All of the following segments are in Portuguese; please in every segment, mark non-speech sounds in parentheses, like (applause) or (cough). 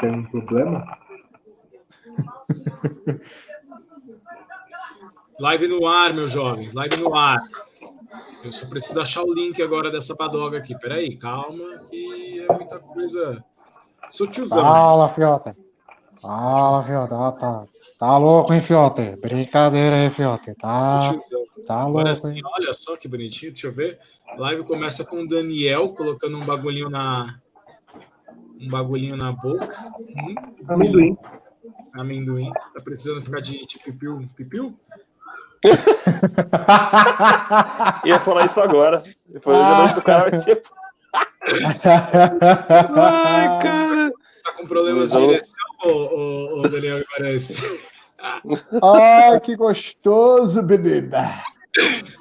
Tem um problema? Live no ar, meus jovens, live no ar. Eu só preciso achar o link agora dessa badoga aqui. Peraí, calma, que é muita coisa. Sou tiozão. Fala, Fiota. Fala, Fiota. Ah, tá. Tá louco, hein, Fiote? Brincadeira aí, Fiote. Tá, tá louco, Agora sim, olha só que bonitinho. Deixa eu ver. A live começa com o Daniel colocando um bagulhinho na. Um bagulhinho na boca. Hum, Amendoim. Amendoim. Tá precisando ficar de, de pipiu? Pipiu? (laughs) Ia falar isso agora. Depois ah. do cara tipo. Ai, (laughs) cara. Você tá com problemas de direção, ô, ô, ô Daniel Guimarães? (laughs) Ai, que gostoso, bebê.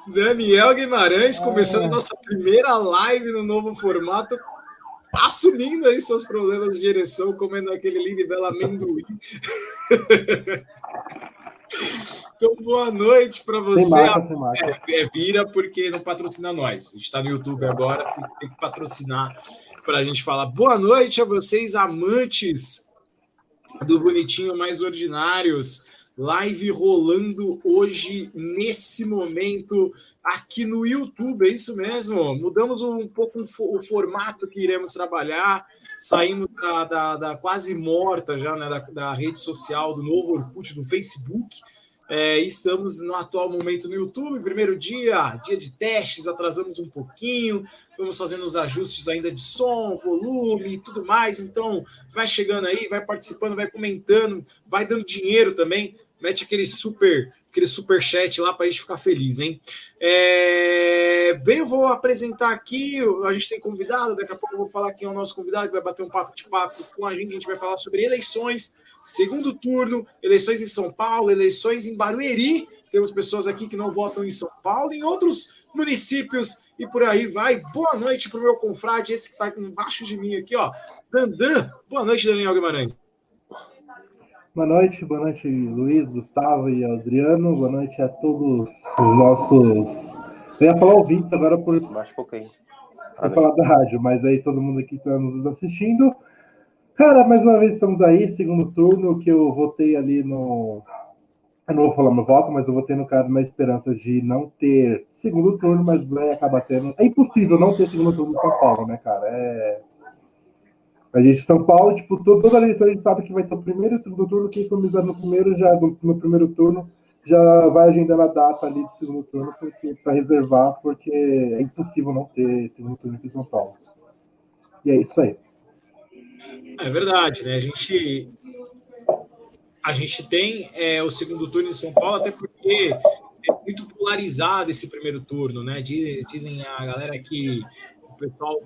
Daniel Guimarães começando a nossa primeira live no novo formato, assumindo aí seus problemas de direção, comendo aquele lindo e belo amendoim. (laughs) Então, boa noite para você. Marca, É, é, vira porque não patrocina nós. A gente está no YouTube agora, tem que patrocinar para a gente falar. Boa noite a vocês, amantes do Bonitinho Mais Ordinários. Live rolando hoje, nesse momento, aqui no YouTube, é isso mesmo. Mudamos um pouco o formato que iremos trabalhar. Saímos da, da, da quase morta já, né, da, da, rede social do novo Orkut, do Facebook. É, estamos no atual momento no YouTube, primeiro dia, dia de testes, atrasamos um pouquinho, vamos fazendo os ajustes ainda de som, volume e tudo mais. Então, vai chegando aí, vai participando, vai comentando, vai dando dinheiro também, mete aquele super aquele super chat lá para a gente ficar feliz, hein? É... Bem, eu vou apresentar aqui. A gente tem convidado, daqui a pouco eu vou falar quem é o nosso convidado, que vai bater um papo de papo com a gente. A gente vai falar sobre eleições, segundo turno, eleições em São Paulo, eleições em Barueri. Temos pessoas aqui que não votam em São Paulo, em outros municípios e por aí vai. Boa noite para o meu confrade, esse que está embaixo de mim aqui, ó. Dandan. Boa noite, Daniel Guimarães. Boa noite, boa noite, Luiz, Gustavo e Adriano. Boa noite a todos os nossos. Eu ia falar ouvintes agora por. Um pouquinho. Vou falar da rádio, mas aí todo mundo aqui está nos assistindo. Cara, mais uma vez estamos aí, segundo turno, que eu votei ali no. Eu não vou falar meu voto, mas eu votei no cara na esperança de não ter segundo turno, mas vai acabar tendo. É impossível não ter segundo turno em São Paulo, né, cara? É a gente, São Paulo, tipo, toda a eleição a gente sabe que vai ter o primeiro e o segundo turno. Quem for no primeiro, já no, no, primeiro turno, já vai agendando a data ali do segundo turno para reservar, porque é impossível não ter segundo turno aqui em São Paulo. E é isso aí. É verdade, né? A gente, a gente tem é, o segundo turno em São Paulo, até porque é muito polarizado esse primeiro turno, né? Dizem a galera que pessoal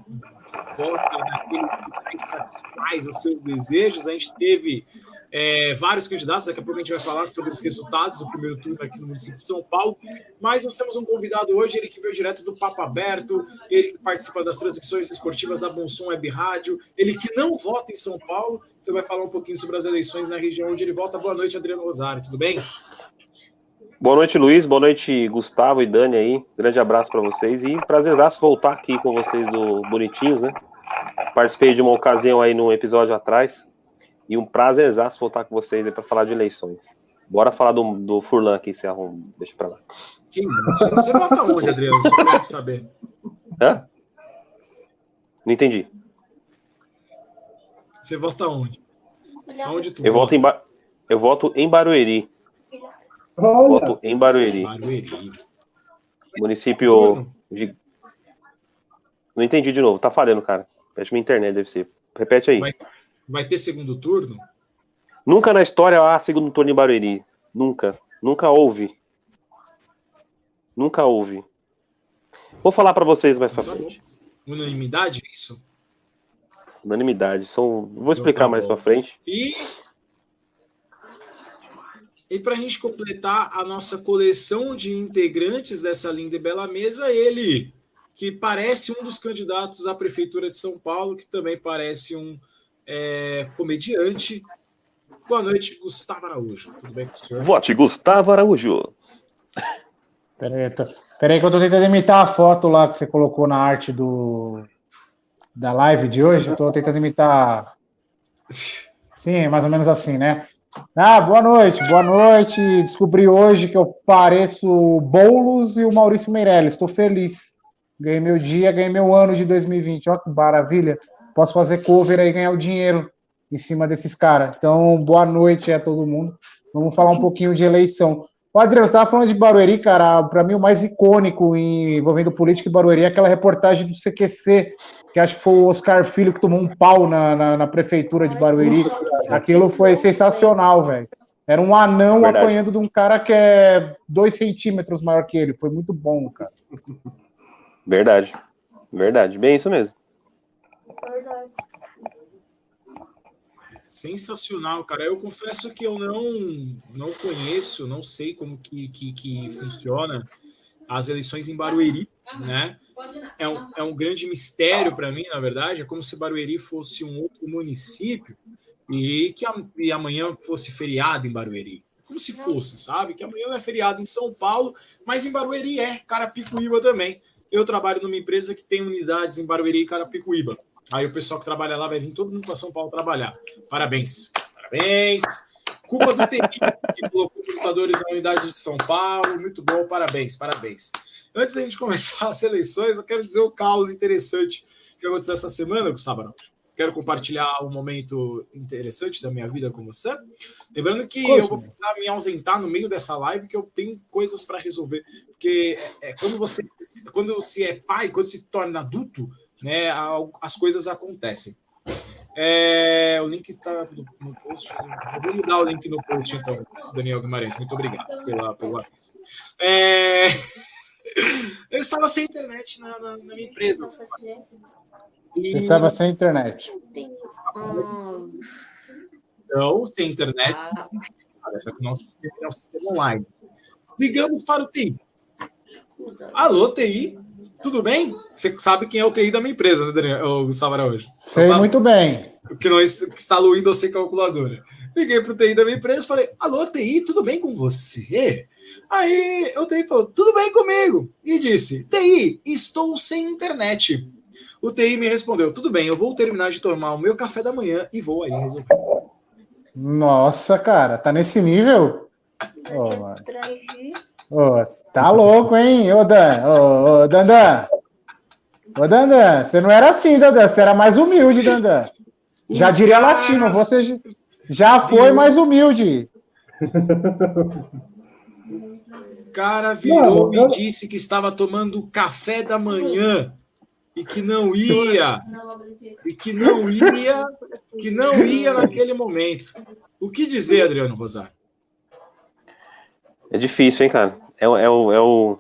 vota naquele que satisfaz os seus desejos. A gente teve é, vários candidatos, daqui a pouco a gente vai falar sobre os resultados do primeiro turno aqui no município de São Paulo, mas nós temos um convidado hoje, ele que veio direto do Papo Aberto, ele que participa das transmissões esportivas da Bonsom Web Rádio, ele que não vota em São Paulo, então vai falar um pouquinho sobre as eleições na região onde ele vota. Boa noite, Adriano Rosário, tudo bem? Boa noite, Luiz. Boa noite, Gustavo e Dani aí. Grande abraço para vocês e prazerzaço voltar aqui com vocês do Bonitinhos, né? Participei de uma ocasião aí no episódio atrás e um prazerzaço voltar com vocês aí para falar de eleições. Bora falar do, do Furlan aqui, se arruma. Deixa para lá. Que isso? Você vota onde, Adriano? Só pra saber. Hã? Não entendi. Você vota onde? Onde tu eu vota? Voto em ba... Eu voto em Barueri. Olha. Voto em Barueri. Barueri. Município de... Não entendi de novo. Tá falhando, cara. Que minha internet deve ser. Repete aí. Vai, vai ter segundo turno? Nunca na história há segundo turno em Barueri. Nunca. Nunca houve. Nunca houve. Vou falar para vocês mais pra tá frente. Unanimidade, é isso? Unanimidade. São... Vou explicar então, tá mais para frente. E e para a gente completar a nossa coleção de integrantes dessa linda e bela mesa, ele, que parece um dos candidatos à Prefeitura de São Paulo, que também parece um é, comediante. Boa noite, Gustavo Araújo. Tudo bem com o senhor? Vote, Gustavo Araújo. Peraí, tô... Peraí que eu tô tentando imitar a foto lá que você colocou na arte do da live de hoje. Estou tentando imitar (laughs) Sim, mais ou menos assim, né? Ah, boa noite, boa noite. Descobri hoje que eu pareço Boulos e o Maurício Meirelles. Estou feliz. Ganhei meu dia, ganhei meu ano de 2020. Olha que maravilha. Posso fazer cover aí e ganhar o dinheiro em cima desses caras. Então, boa noite a todo mundo. Vamos falar um pouquinho de eleição. O Adriano, você estava falando de Barueri, cara. Para mim, o mais icônico envolvendo política e Barueri é aquela reportagem do CQC, que acho que foi o Oscar Filho que tomou um pau na, na, na prefeitura de Barueri. Aquilo foi sensacional, velho. Era um anão Verdade. apanhando de um cara que é dois centímetros maior que ele. Foi muito bom, cara. Verdade. Verdade. Bem isso mesmo. Verdade. Sensacional, cara. Eu confesso que eu não não conheço, não sei como que, que, que funciona as eleições em Barueri, né? É um, é um grande mistério para mim, na verdade. É como se Barueri fosse um outro município e que a, e amanhã fosse feriado em Barueri. Como se fosse, sabe? Que amanhã é feriado em São Paulo, mas em Barueri é, Carapicuíba também. Eu trabalho numa empresa que tem unidades em Barueri e Carapicuíba. Aí o pessoal que trabalha lá vai vir todo mundo para São Paulo trabalhar. Parabéns. Parabéns. Culpa do TI, que colocou computadores na unidade de São Paulo. Muito bom, parabéns, parabéns. Antes da gente começar (laughs) as eleições, eu quero dizer o um caos interessante que aconteceu essa semana, Gustavo Araújo. Quero compartilhar um momento interessante da minha vida com você. Lembrando que Poxa, eu vou precisar me ausentar no meio dessa live, que eu tenho coisas para resolver. Porque é, quando você quando você é pai, quando se torna adulto, né, as coisas acontecem. É, o link está no, post. Eu vou mudar o link no post, então, Daniel Guimarães. Muito obrigado pela, pelo aviso. É, eu estava sem internet na, na, na minha empresa. E... Você estava sem internet. Não, sem internet. Já que nosso sistema é um sistema online. Ligamos para o TI. Alô, TI? Tudo bem? Você sabe quem é o TI da minha empresa, né, Daniel? O Gustavo Araújo. Sei então, muito bem. Que não instala o Windows sem calculadora. Liguei para o TI da minha empresa e falei: Alô, TI, tudo bem com você? Aí o TI falou: Tudo bem comigo. E disse: TI, estou sem internet. O TI me respondeu: Tudo bem, eu vou terminar de tomar o meu café da manhã e vou aí resolver. Nossa, cara, tá nesse nível? Oh, oh, Tá louco, hein, ô Dan? Ô, ô Dandan. Ô, Dandan, você não era assim, Dandan. Você era mais humilde, Dandan. Já diria latino, você já foi mais humilde. cara virou e eu... disse que estava tomando café da manhã e que não ia, e que não ia, que não ia naquele momento. O que dizer, Adriano Rosário? É difícil, hein, cara? É, é, o, é o.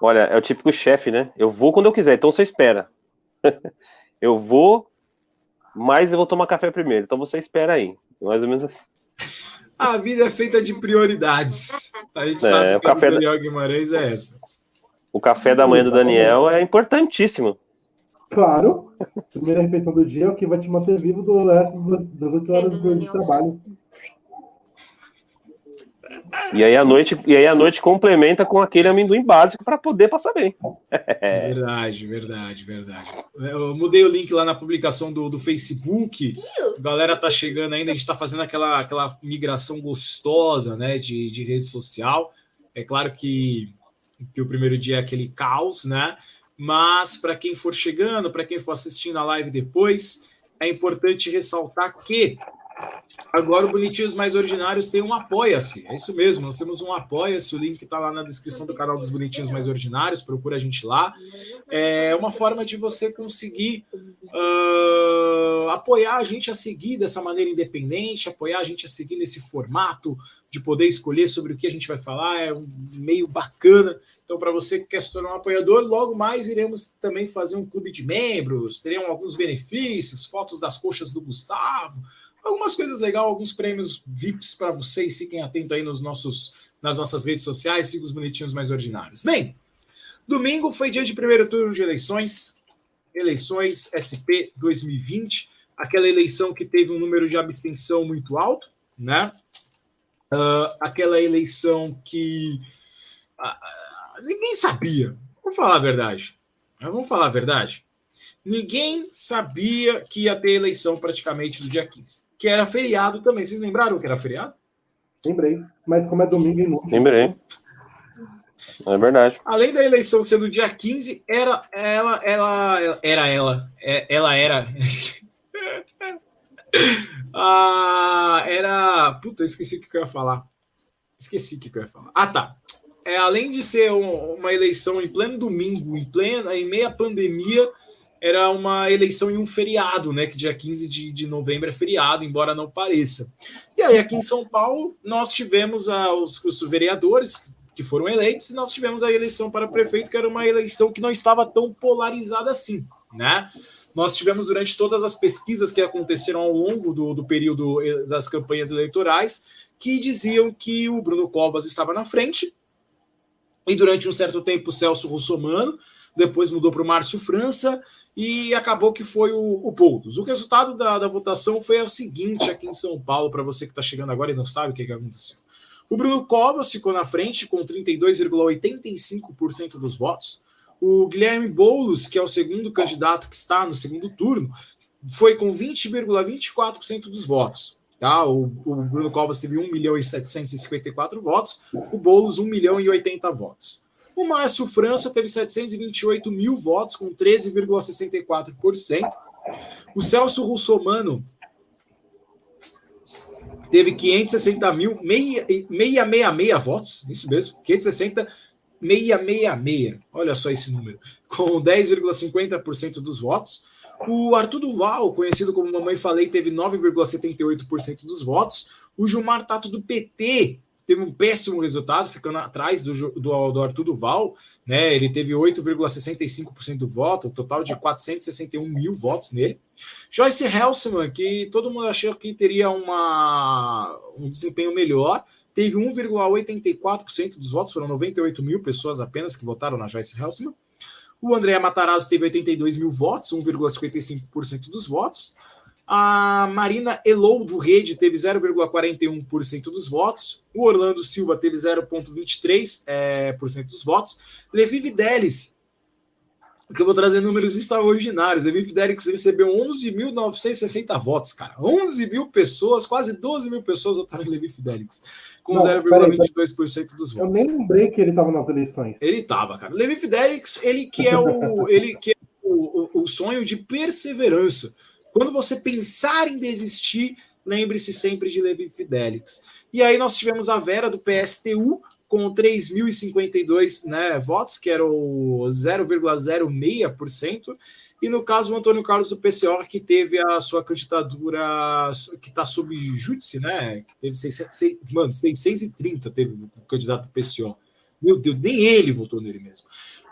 Olha, é o típico chefe, né? Eu vou quando eu quiser, então você espera. (laughs) eu vou, mas eu vou tomar café primeiro, então você espera aí. Mais ou menos assim. (laughs) A vida é feita de prioridades. A gente é, sabe o que café o Daniel Guimarães é essa. O café da manhã do Daniel é importantíssimo. Claro. Primeira refeição do dia é o que vai te manter vivo do resto das oito horas do trabalho. E aí a noite, e aí a noite complementa com aquele amendoim básico para poder passar bem. (laughs) verdade, verdade, verdade. Eu mudei o link lá na publicação do, do Facebook. A galera tá chegando ainda, a gente está fazendo aquela, aquela migração gostosa, né, de, de rede social. É claro que, que o primeiro dia é aquele caos, né? Mas para quem for chegando, para quem for assistindo a live depois, é importante ressaltar que Agora o Bonitinhos Mais Ordinários tem um Apoia-se. É isso mesmo, nós temos um Apoia-se. O link está lá na descrição do canal dos Bonitinhos Mais Ordinários. Procura a gente lá. É uma forma de você conseguir uh, apoiar a gente a seguir dessa maneira independente, apoiar a gente a seguir nesse formato de poder escolher sobre o que a gente vai falar. É um meio bacana. Então, para você que quer se tornar um apoiador, logo mais iremos também fazer um clube de membros. Teremos alguns benefícios, fotos das coxas do Gustavo algumas coisas legais, alguns prêmios VIPs para vocês. Fiquem atentos aí nos nossos, nas nossas redes sociais, sigam os bonitinhos mais ordinários. Bem, domingo foi dia de primeiro turno de eleições, eleições SP 2020, aquela eleição que teve um número de abstenção muito alto, né? Uh, aquela eleição que uh, ninguém sabia. Vamos falar a verdade. Vamos falar a verdade. ninguém sabia que ia ter eleição praticamente no dia 15, que era feriado também. Vocês lembraram que era feriado? Lembrei, mas como é domingo inútil. Lembrei. É verdade. Além da eleição sendo dia 15, era ela, ela, era ela, é, ela era. (laughs) ah, era. Puta, esqueci o que eu ia falar. Esqueci o que eu ia falar. Ah, tá. É, além de ser um, uma eleição em pleno domingo, em plena, em meia pandemia, era uma eleição em um feriado, né? Que dia 15 de, de novembro é feriado, embora não pareça. E aí, aqui em São Paulo, nós tivemos a, os, os vereadores que foram eleitos, e nós tivemos a eleição para prefeito, que era uma eleição que não estava tão polarizada assim, né? Nós tivemos durante todas as pesquisas que aconteceram ao longo do, do período eh, das campanhas eleitorais, que diziam que o Bruno Covas estava na frente, e durante um certo tempo o Celso Russomano, depois mudou para o Márcio França, e acabou que foi o, o Poulos. O resultado da, da votação foi o seguinte aqui em São Paulo, para você que está chegando agora e não sabe o que, que aconteceu. O Bruno Covas ficou na frente com 32,85% dos votos. O Guilherme Boulos, que é o segundo candidato que está no segundo turno, foi com 20,24% dos votos. Tá? O, o, Bruno Covas teve 1 milhão e 754 votos, o Boulos 1 milhão e 80 votos. O Márcio França teve 728 mil votos, com 13,64%. O Celso Russomano teve 560 mil, meia, meia, meia, meia votos, isso mesmo, 560 meia, meia, meia, olha só esse número, com 10,50% dos votos. O Arthur Duval, conhecido como Mamãe Falei, teve 9,78% dos votos. O Gilmar Tato do PT teve um péssimo resultado, ficando atrás do, do, do Arthur Duval, né? Ele teve 8,65% do voto, um total de 461 mil votos nele. Joyce Helsman, que todo mundo achou que teria uma, um desempenho melhor, teve 1,84% dos votos, foram 98 mil pessoas apenas que votaram na Joyce Helsman. O André Matarazzo teve 82 mil votos, 1,55% dos votos. A Marina Elou do Rede teve 0,41% dos votos. O Orlando Silva teve 0,23% é, por cento dos votos. Levi Videlis, que eu vou trazer números extraordinários. Levi Fidelix recebeu 11.960 votos, cara. 11 mil pessoas, quase 12 mil pessoas votaram em Levi Fidelix, com 0,22% dos votos. Eu nem lembrei que ele estava nas eleições. Ele estava, cara. Levi Fidelix, ele que é o, ele que é o, o, o sonho de perseverança. Quando você pensar em desistir, lembre-se sempre de Levi Fidelix. E aí nós tivemos a Vera do PSTU com 3.052 né, votos, que era o 0,06%, e no caso o Antônio Carlos do PCO, que teve a sua candidatura, que está sob júdice, né, que teve 600, mano, 630 teve o candidato do PCO. Meu Deus, nem ele votou nele mesmo.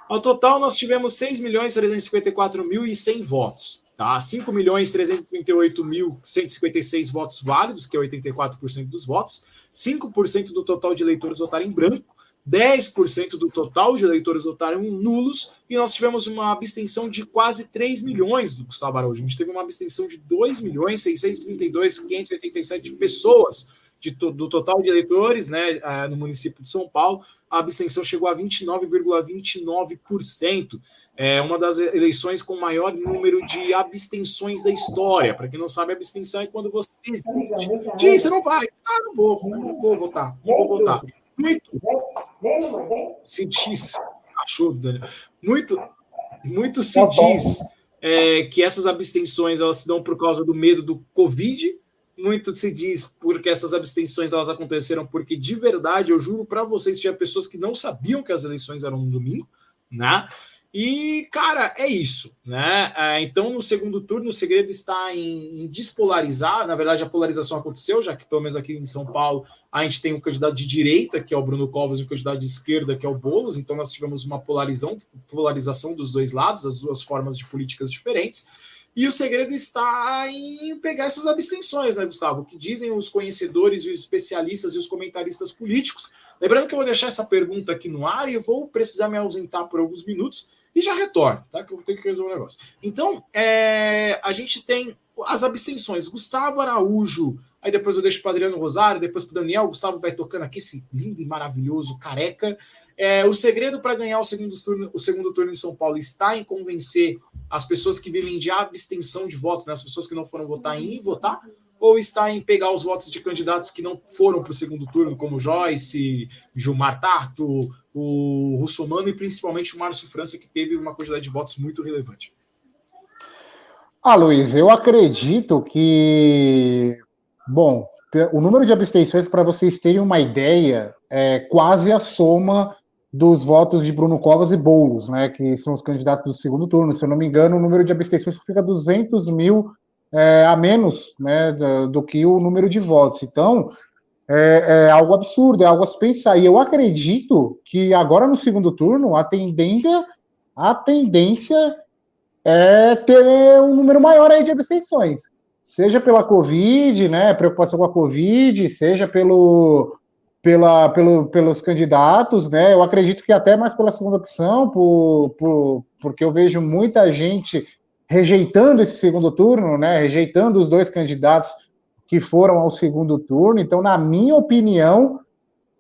Ao total, nós tivemos 6.354.100 votos. Tá? 5 milhões 338.156 votos válidos, que é 84% dos votos. 5% do total de eleitores votaram em branco. 10% do total de eleitores votaram nulos, e nós tivemos uma abstenção de quase 3 milhões do Gustavo Araújo. A gente teve uma abstenção de 2 milhões 632.587 pessoas de, do total de eleitores né, no município de São Paulo, a abstenção chegou a 29,29%. É uma das eleições com maior número de abstenções da história. Para quem não sabe, abstenção é quando você desiste. Diz, você não vai. Ah, não vou, não vou votar, não vou votar. Muito. Se diz, achou, Daniel? Muito, muito se tá diz é, que essas abstenções elas se dão por causa do medo do Covid muito se diz porque essas abstenções elas aconteceram porque de verdade eu juro para vocês tinha pessoas que não sabiam que as eleições eram no domingo, né? E cara é isso, né? É, então no segundo turno o segredo está em, despolarizar. Na verdade a polarização aconteceu já que pelo menos aqui em São Paulo a gente tem um candidato de direita que é o Bruno Covas e um candidato de esquerda que é o Bolos. Então nós tivemos uma polarização, polarização dos dois lados, as duas formas de políticas diferentes. E o segredo está em pegar essas abstenções, né, Gustavo? O que dizem os conhecedores, os especialistas e os comentaristas políticos. Lembrando que eu vou deixar essa pergunta aqui no ar e vou precisar me ausentar por alguns minutos e já retorno, tá? Que eu tenho que resolver um negócio. Então, é, a gente tem as abstenções. Gustavo Araújo, Aí depois eu deixo para Adriano Rosário, depois para Daniel. O Gustavo vai tocando aqui esse lindo e maravilhoso careca. É, o segredo para ganhar o segundo, turno, o segundo turno em São Paulo está em convencer as pessoas que vivem de abstenção de votos, né, as pessoas que não foram votar em ir votar, ou está em pegar os votos de candidatos que não foram para o segundo turno, como Joyce, Gilmar Tato, o Russomano e principalmente o Márcio França, que teve uma quantidade de votos muito relevante? Ah, Luiz, eu acredito que. Bom, o número de abstenções, para vocês terem uma ideia, é quase a soma dos votos de Bruno Covas e Boulos, né, que são os candidatos do segundo turno. Se eu não me engano, o número de abstenções fica 200 mil é, a menos né, do, do, que o número de votos. Então, é, é, algo absurdo, é algo a se pensar. E eu acredito que agora no segundo turno a tendência, a tendência é ter um número maior aí de abstenções. Seja pela Covid, né, preocupação com a Covid, seja pelo, pela, pelo, pelos candidatos, né? Eu acredito que até mais pela segunda opção, por, por, porque eu vejo muita gente rejeitando esse segundo turno, né? Rejeitando os dois candidatos que foram ao segundo turno. Então, na minha opinião,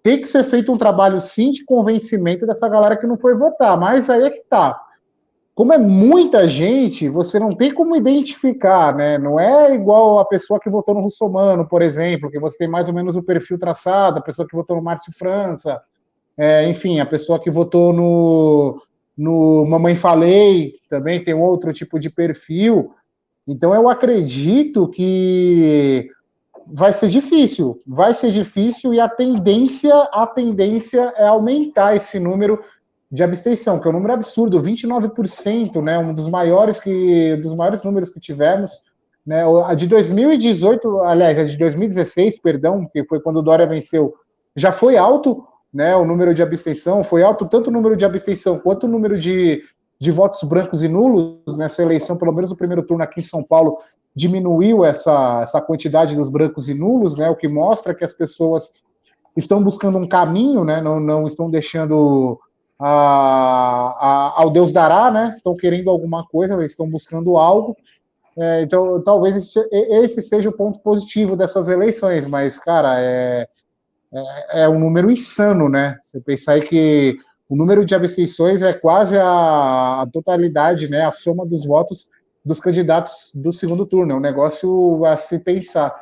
tem que ser feito um trabalho sim de convencimento dessa galera que não foi votar. Mas aí é que tá. Como é muita gente, você não tem como identificar, né? Não é igual a pessoa que votou no Russomano, por exemplo, que você tem mais ou menos o perfil traçado, a pessoa que votou no Márcio França, é, enfim, a pessoa que votou no, no Mamãe Falei também tem outro tipo de perfil. Então eu acredito que vai ser difícil, vai ser difícil e a tendência, a tendência é aumentar esse número de abstenção, que é um número absurdo, 29%, né, um dos maiores que dos maiores números que tivemos, né, a de 2018, aliás, a de 2016, perdão, que foi quando o Dória venceu, já foi alto, né, o número de abstenção, foi alto tanto o número de abstenção quanto o número de, de votos brancos e nulos nessa eleição, pelo menos no primeiro turno aqui em São Paulo, diminuiu essa, essa quantidade dos brancos e nulos, né, o que mostra que as pessoas estão buscando um caminho, né, não, não estão deixando a, a, ao Deus dará, né, estão querendo alguma coisa, estão buscando algo, é, então talvez esse, esse seja o ponto positivo dessas eleições, mas, cara, é, é, é um número insano, né? Você pensar que o número de abstenções é quase a, a, totalidade, né? A soma dos votos dos candidatos do segundo turno. É um negócio a se pensar.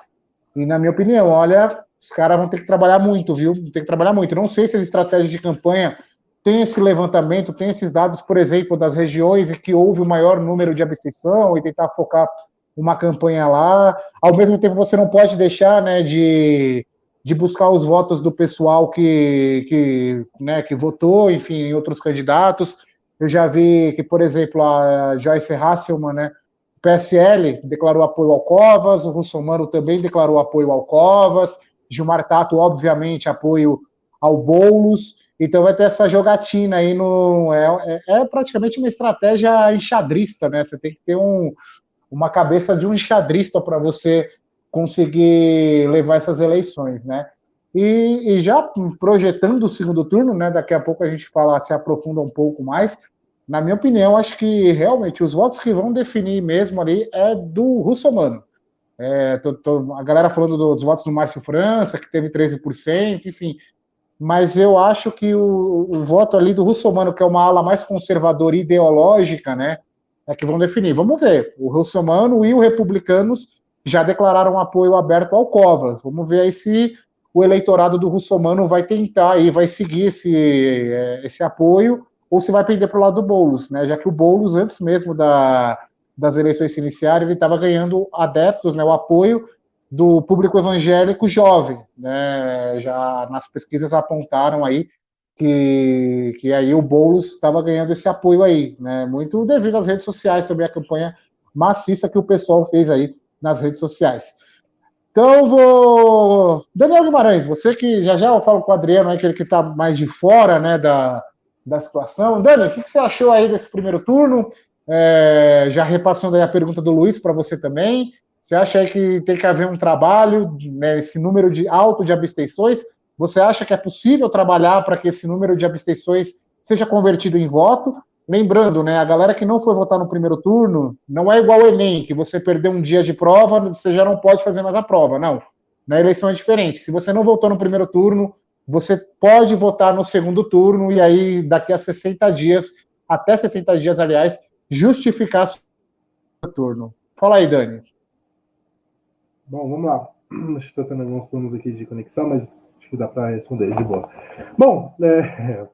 E, na minha opinião, olha, os caras vão ter que trabalhar muito, viu? Vão ter que trabalhar muito. Não sei se as estratégias de campanha têm esse levantamento, têm esses dados, por exemplo, das regiões em que houve o maior número de abstenção e tentar focar uma campanha lá. Ao mesmo tempo, você não pode deixar, né, de de buscar os votos do pessoal que, que, né, que votou, enfim, em outros candidatos. Eu já vi que, por exemplo, a Joyce Hasselman, né, PSL declarou apoio ao Covas, o Russomano também declarou apoio ao Covas, Gilmar Tato, obviamente, apoio ao Boulos. Então vai ter essa jogatina aí no. É, é, é praticamente uma estratégia enxadrista, né? Você tem que ter um, uma cabeça de um enxadrista para você conseguir levar essas eleições, né? E, e, já projetando o segundo turno, né? Daqui a pouco a gente fala, se aprofunda um pouco mais. Na minha opinião, acho que realmente os votos que vão definir mesmo ali é do Russomano. É, tô, tô, a galera falando dos votos do Márcio França, que teve 13%, enfim. Mas eu acho que o, o voto ali do Russomano, que é uma ala mais conservadora e ideológica, né? É que vão definir. Vamos ver. O Russomano e os republicanos já declararam apoio aberto ao Covas. Vamos ver aí se o eleitorado do Russomano vai tentar e vai seguir esse, é, esse apoio ou se vai pender para o lado do Boulos, né? Já que o Boulos, antes mesmo da, das eleições se iniciarem, ele estava ganhando adeptos, né, o apoio do público evangélico jovem, né? Já nas pesquisas apontaram aí que, que aí o Boulos estava ganhando esse apoio aí, né? Muito devido às redes sociais também a campanha maciça que o pessoal fez aí nas redes sociais. Então, vou. Daniel Guimarães, você que já já eu falo com o Adriano, aquele que está mais de fora né, da, da situação. Dani, o que você achou aí desse primeiro turno? É, já repassando aí a pergunta do Luiz para você também. Você acha que tem que haver um trabalho, né, esse número de alto de abstenções? Você acha que é possível trabalhar para que esse número de abstenções seja convertido em voto? Lembrando, né, a galera que não foi votar no primeiro turno, não é igual o Enem, que você perdeu um dia de prova, você já não pode fazer mais a prova, não. Na eleição é diferente. Se você não votou no primeiro turno, você pode votar no segundo turno e aí daqui a 60 dias, até 60 dias, aliás, justificar o turno. Fala aí, Dani. Bom, vamos lá. Estou tendo alguns planos aqui de conexão, mas acho que dá para responder de boa. Bom, é,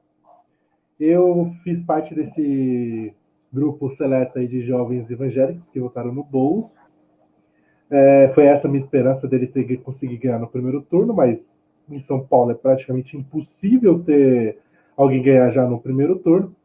(laughs) eu fiz parte desse grupo seleto aí de jovens evangélicos que votaram no Boulos. É, foi essa a minha esperança dele ter conseguido ganhar no primeiro turno, mas em São Paulo é praticamente impossível ter alguém ganhar já no primeiro turno,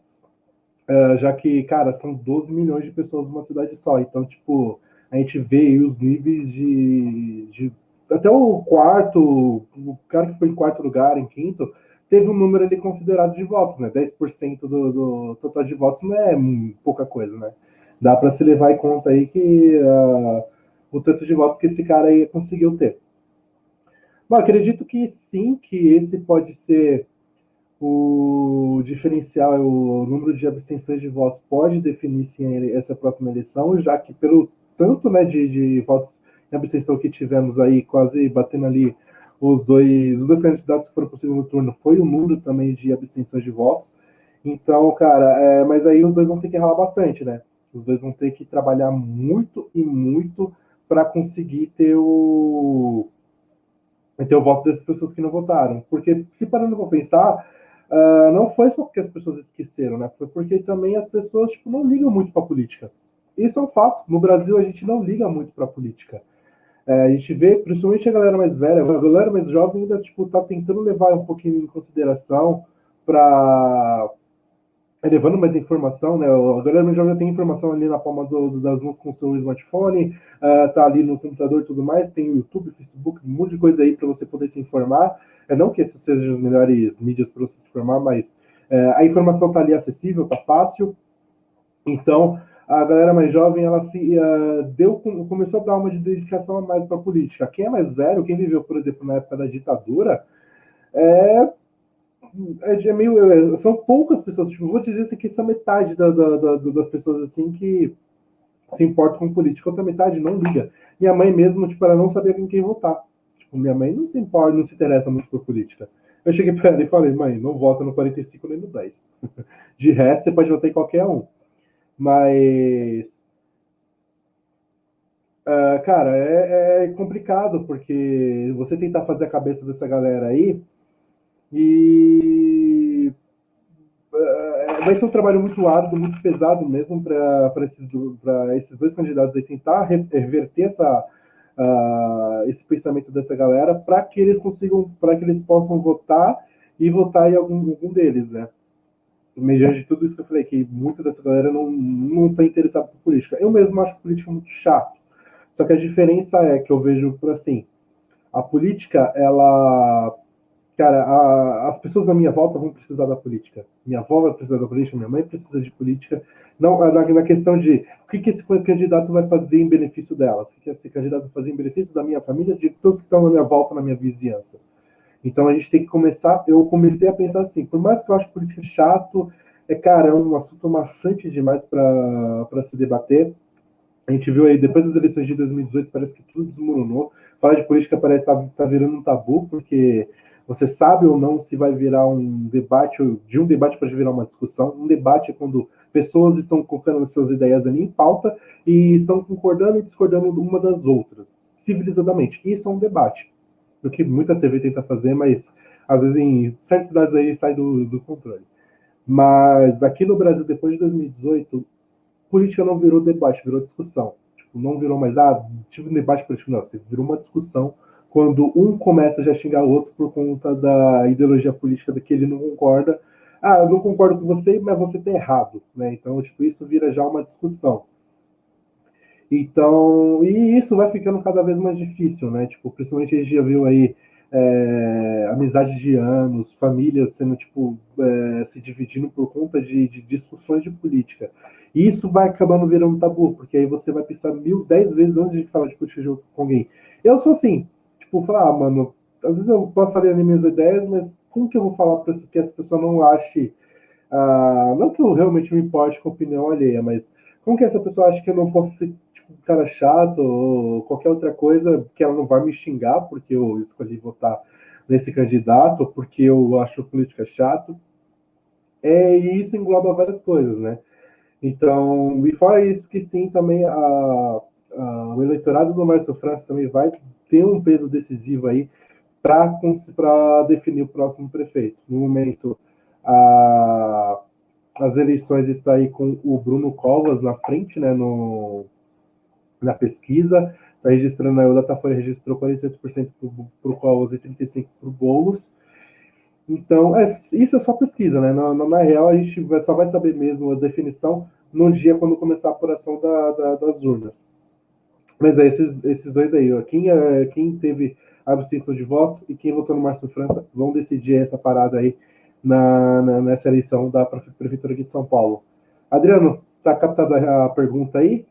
uh, já que, cara, são 12 milhões de pessoas numa cidade só. Então, tipo, a gente vê os níveis de, de. Até o quarto, o cara que foi em quarto lugar, em quinto, teve um número ali considerado de votos, né? 10% do, do total de votos não é pouca coisa, né? Dá para se levar em conta aí que uh, o tanto de votos que esse cara aí conseguiu ter. Bom, acredito que sim, que esse pode ser o diferencial, o número de abstenções de votos pode definir sim essa próxima eleição, já que pelo tanto né, de, de votos em abstenção que tivemos aí, quase batendo ali os dois, os dois candidatos que foram para o segundo turno, foi o número também de abstenções de votos. Então, cara, é, mas aí os dois vão ter que ralar bastante, né? Os dois vão ter que trabalhar muito e muito para conseguir ter o, ter o voto dessas pessoas que não votaram. Porque, se parando para pensar, uh, não foi só porque as pessoas esqueceram, né? Foi porque também as pessoas tipo, não ligam muito para política. Isso é um fato. No Brasil, a gente não liga muito para política. É, a gente vê, principalmente a galera mais velha, a galera mais jovem ainda tipo, tá tentando levar um pouquinho em consideração para é, levando mais informação, né? A galera já tem informação ali na palma do, das mãos com seu smartphone, uh, tá ali no computador e tudo mais, tem o YouTube, Facebook, um monte de coisa aí para você poder se informar. É não que essas sejam as melhores mídias para você se informar, mas uh, a informação tá ali acessível, tá fácil. Então, a galera mais jovem, ela se uh, deu, começou a dar uma dedicação mais para política. Quem é mais velho, quem viveu, por exemplo, na época da ditadura, é é, é meio. É, são poucas pessoas, tipo, vou dizer assim, que são metade da, da, da, das pessoas assim que se importam com política, outra metade não liga. Minha mãe mesmo, tipo, ela não sabia com quem votar. Tipo, minha mãe não se importa, não se interessa muito por política. Eu cheguei para ela e falei, mãe, não vota no 45 nem no 10. (laughs) De resto, você pode votar em qualquer um. Mas. Uh, cara, é, é complicado, porque você tentar fazer a cabeça dessa galera aí e uh, vai ser um trabalho muito árduo, muito pesado mesmo para esses, esses dois candidatos aí tentar reverter essa, uh, esse pensamento dessa galera para que eles consigam, para que eles possam votar e votar em algum, algum deles, né? Mediante tudo isso que eu falei, que muita dessa galera não, não está interessada por política. Eu mesmo acho política muito chato. Só que a diferença é que eu vejo por assim, a política, ela cara, a, as pessoas na minha volta vão precisar da política. Minha avó vai precisar da política, minha mãe precisa de política. Não, na, na questão de o que, que esse candidato vai fazer em benefício delas, o que, que esse candidato vai fazer em benefício da minha família, de todos que estão na minha volta, na minha vizinhança. Então a gente tem que começar. Eu comecei a pensar assim, por mais que eu acho política chato, é cara, é um assunto maçante demais para se debater. A gente viu aí, depois das eleições de 2018, parece que tudo desmoronou. Falar de política parece estar tá, tá virando um tabu, porque você sabe ou não se vai virar um debate, de um debate para virar uma discussão. Um debate é quando pessoas estão colocando suas ideias ali em pauta e estão concordando e discordando uma das outras, civilizadamente. Isso é um debate. O que muita TV tenta fazer, mas às vezes em certas cidades aí sai do, do controle. Mas aqui no Brasil, depois de 2018, política não virou debate, virou discussão. Tipo, não virou mais, ah, tive um debate político, não, virou uma discussão quando um começa já a xingar o outro por conta da ideologia política da que ele não concorda. Ah, eu não concordo com você, mas você está errado, né? Então, tipo, isso vira já uma discussão. Então, e isso vai ficando cada vez mais difícil, né? Tipo, principalmente a gente já viu aí é, amizades de anos, famílias sendo, tipo, é, se dividindo por conta de, de, discussões de política. E isso vai acabando virando tabu, porque aí você vai pensar mil, dez vezes antes de falar de política com alguém. Eu sou assim, tipo, falar, ah, mano, às vezes eu posso as minhas ideias, mas como que eu vou falar para que essa pessoa não ache. Uh, não que eu realmente me importe com a opinião alheia, mas como que essa pessoa acha que eu não posso ser tipo, um cara chato ou qualquer outra coisa que ela não vai me xingar porque eu escolhi votar nesse candidato, porque eu acho política chato? É, e isso engloba várias coisas, né? Então, e fora isso que sim, também a, a, o eleitorado do Márcio França também vai ter um peso decisivo aí para definir o próximo prefeito. No momento, a, as eleições estão aí com o Bruno Covas na frente, né, no, na pesquisa, está registrando aí, o Datafolha registrou 48% para o Covas e 35% para o Boulos. Então, é, isso é só pesquisa, né? Na, na, na, real, a gente vai, só vai saber mesmo a definição no dia quando começar a apuração da, da, das urnas. Mas é esses, esses dois aí, ó. Quem, é, quem teve abstenção de voto e quem votou no Márcio França vão decidir essa parada aí na, na, nessa eleição da Prefeitura aqui de São Paulo. Adriano, tá captada a pergunta aí?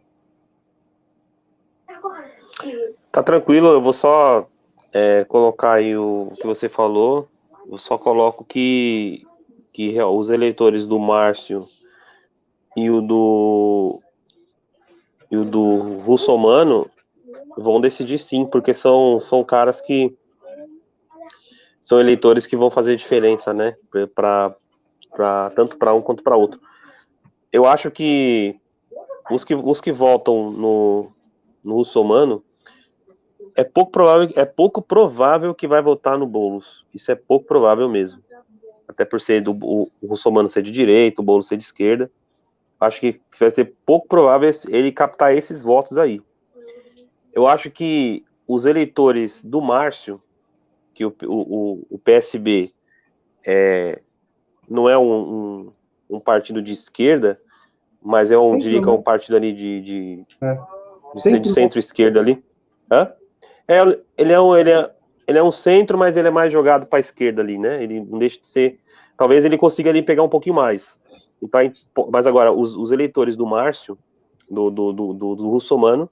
Tá tranquilo, eu vou só é, colocar aí o que você falou. Eu só coloco que, que os eleitores do Márcio e o do e o do Russomano vão decidir sim, porque são, são caras que são eleitores que vão fazer diferença, né? Pra, pra, tanto para um quanto para outro. Eu acho que os que, os que votam no, no Russomano é pouco provável é pouco provável que vai votar no Boulos. Isso é pouco provável mesmo. Até por ser do o, o Russomano ser de direita, o Boulos ser de esquerda. Acho que vai ser pouco provável ele captar esses votos aí. Eu acho que os eleitores do Márcio, que o, o, o PSB é, não é um, um, um, partido de esquerda, mas é um, diria que é um partido ali de, de, é. de, de centro-esquerda ali. Hã? É, ele, é um, ele, é, ele é um centro, mas ele é mais jogado para a esquerda ali, né? Ele não deixa de ser. Talvez ele consiga ali pegar um pouquinho mais. Então, mas agora, os, os eleitores do Márcio, do, do, do, do, do Russomano,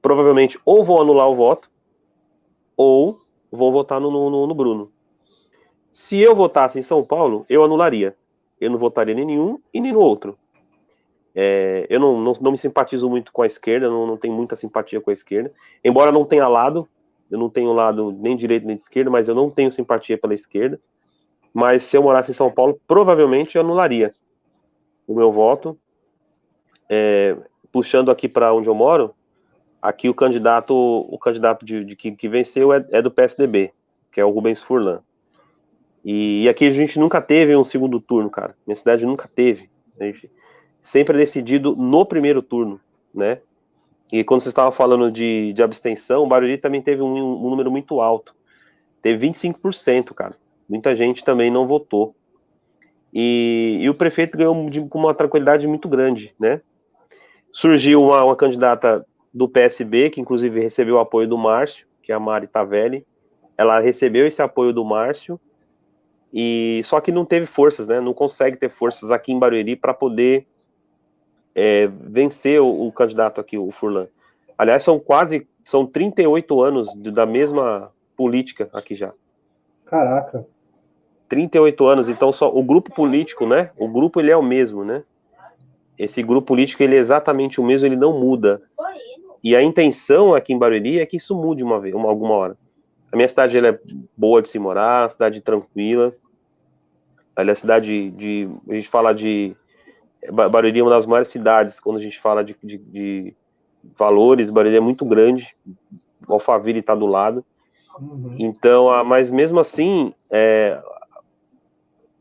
provavelmente ou vão anular o voto, ou vão votar no, no, no Bruno. Se eu votasse em São Paulo, eu anularia. Eu não votaria nem nenhum e nem no outro. É, eu não, não, não, me simpatizo muito com a esquerda, não, não tenho muita simpatia com a esquerda. Embora não tenha lado, eu não tenho lado nem direito nem de esquerda, mas eu não tenho simpatia pela esquerda. Mas se eu morasse em São Paulo, provavelmente eu anularia o meu voto. É, puxando aqui para onde eu moro, aqui o candidato, o candidato de, de que, que, venceu é, é, do PSDB, que é o Rubens Furlan. E, e, aqui a gente nunca teve um segundo turno, cara. Minha cidade nunca teve. A gente sempre é decidido no primeiro turno, né? E quando você estava falando de, de abstenção, o Barueri também teve um, um número muito alto. Teve 25%, cara. Muita gente também não votou. E, e o prefeito ganhou com uma tranquilidade muito grande, né? Surgiu uma, uma candidata do PSB, que inclusive recebeu o apoio do Márcio, que é a Mari Tavelli. Ela recebeu esse apoio do Márcio, e só que não teve forças, né? Não consegue ter forças aqui em Barueri para poder é, vencer o, o, candidato aqui, o Furlan. Aliás, são quase, são 38 anos de, da mesma política aqui já. Caraca. 38 anos, então só o grupo político, né? O grupo ele é o mesmo, né? Esse grupo político ele é exatamente o mesmo, ele não muda. E a intenção aqui em Barueri é que isso mude uma vez, uma, alguma hora. A minha cidade ela é boa de se morar, cidade tranquila. Ela é cidade de, a gente fala de Barueri é uma das maiores cidades quando a gente fala de, de, de valores. Barueri é muito grande. Alphaville está do lado. Uhum. Então, mas mesmo assim, é,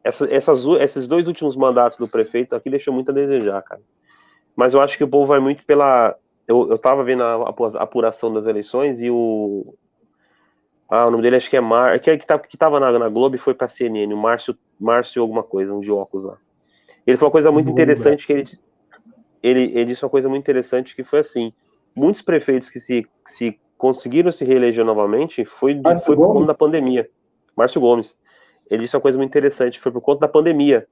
essa, essas, esses dois últimos mandatos do prefeito aqui deixou muito a desejar, cara. Mas eu acho que o povo vai muito pela. Eu, eu tava vendo a, a apuração das eleições e o. Ah, o nome dele acho que é Mar. Que, que, tá, que tava na, na Globo e foi pra CNN, o Márcio, Márcio alguma coisa, um de óculos lá. Ele falou uma coisa muito interessante que ele, ele, ele disse uma coisa muito interessante que foi assim: muitos prefeitos que se, se conseguiram se reeleger novamente foi, foi por conta da pandemia. Márcio Gomes ele disse uma coisa muito interessante, foi por conta da pandemia.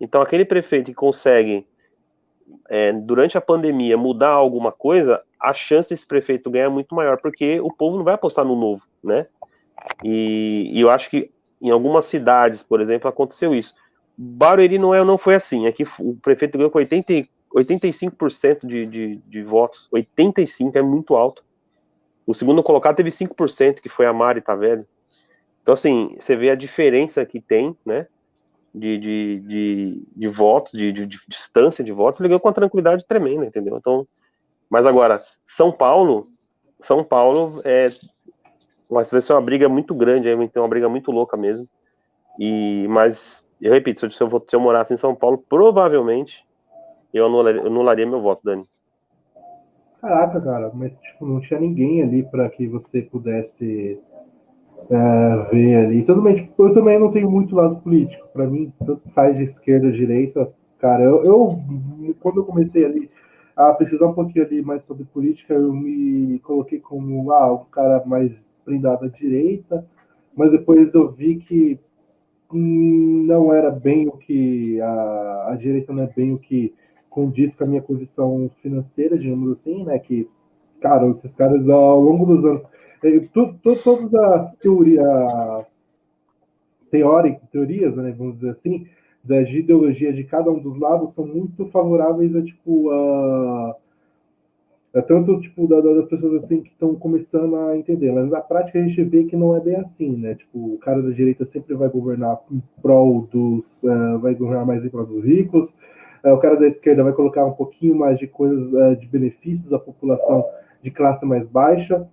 Então, aquele prefeito que consegue, é, durante a pandemia, mudar alguma coisa, a chance desse prefeito ganhar é muito maior, porque o povo não vai apostar no novo, né? E, e eu acho que em algumas cidades, por exemplo, aconteceu isso. Barueri não, é, não foi assim, é que o prefeito ganhou com 80, 85% de, de, de votos. 85% é muito alto. O segundo colocado teve 5%, que foi a Mari Tavelli. Então, assim, você vê a diferença que tem, né? De, de, de, de votos, de, de, de, distância de votos, ele ganhou com uma tranquilidade tremenda, entendeu? Então, mas agora, São Paulo, São Paulo é. Vai ser uma briga muito grande, é uma briga muito louca mesmo. E, mas, eu repito, se eu, se eu morasse em São Paulo, provavelmente eu anularia, anularia meu voto, Dani. Caraca, cara, mas tipo, não tinha ninguém ali para que você pudesse é, ver ali. Tudo bem, tipo, eu também não tenho muito lado político. Para mim, tanto faz de esquerda, direita. Cara, eu, eu, quando eu comecei ali a pesquisar um pouquinho ali mais sobre política, eu me coloquei como ah, um cara mais prendado à direita, mas depois eu vi que não era bem o que a, a direita não é bem o que condiz com a minha condição financeira, digamos assim, né? Que, cara, esses caras ao longo dos anos, eh, tu, tu, todas as teorias, teóricas, teorias, né, vamos dizer assim, da ideologia de cada um dos lados são muito favoráveis a tipo a, a tanto tipo da, das pessoas assim que estão começando a entender, mas na prática a gente vê que não é bem assim, né? Tipo, o cara da direita sempre vai governar em prol dos, uh, vai governar mais em prol dos ricos, é, o cara da esquerda vai colocar um pouquinho mais de coisas é, de benefícios à população de classe mais baixa.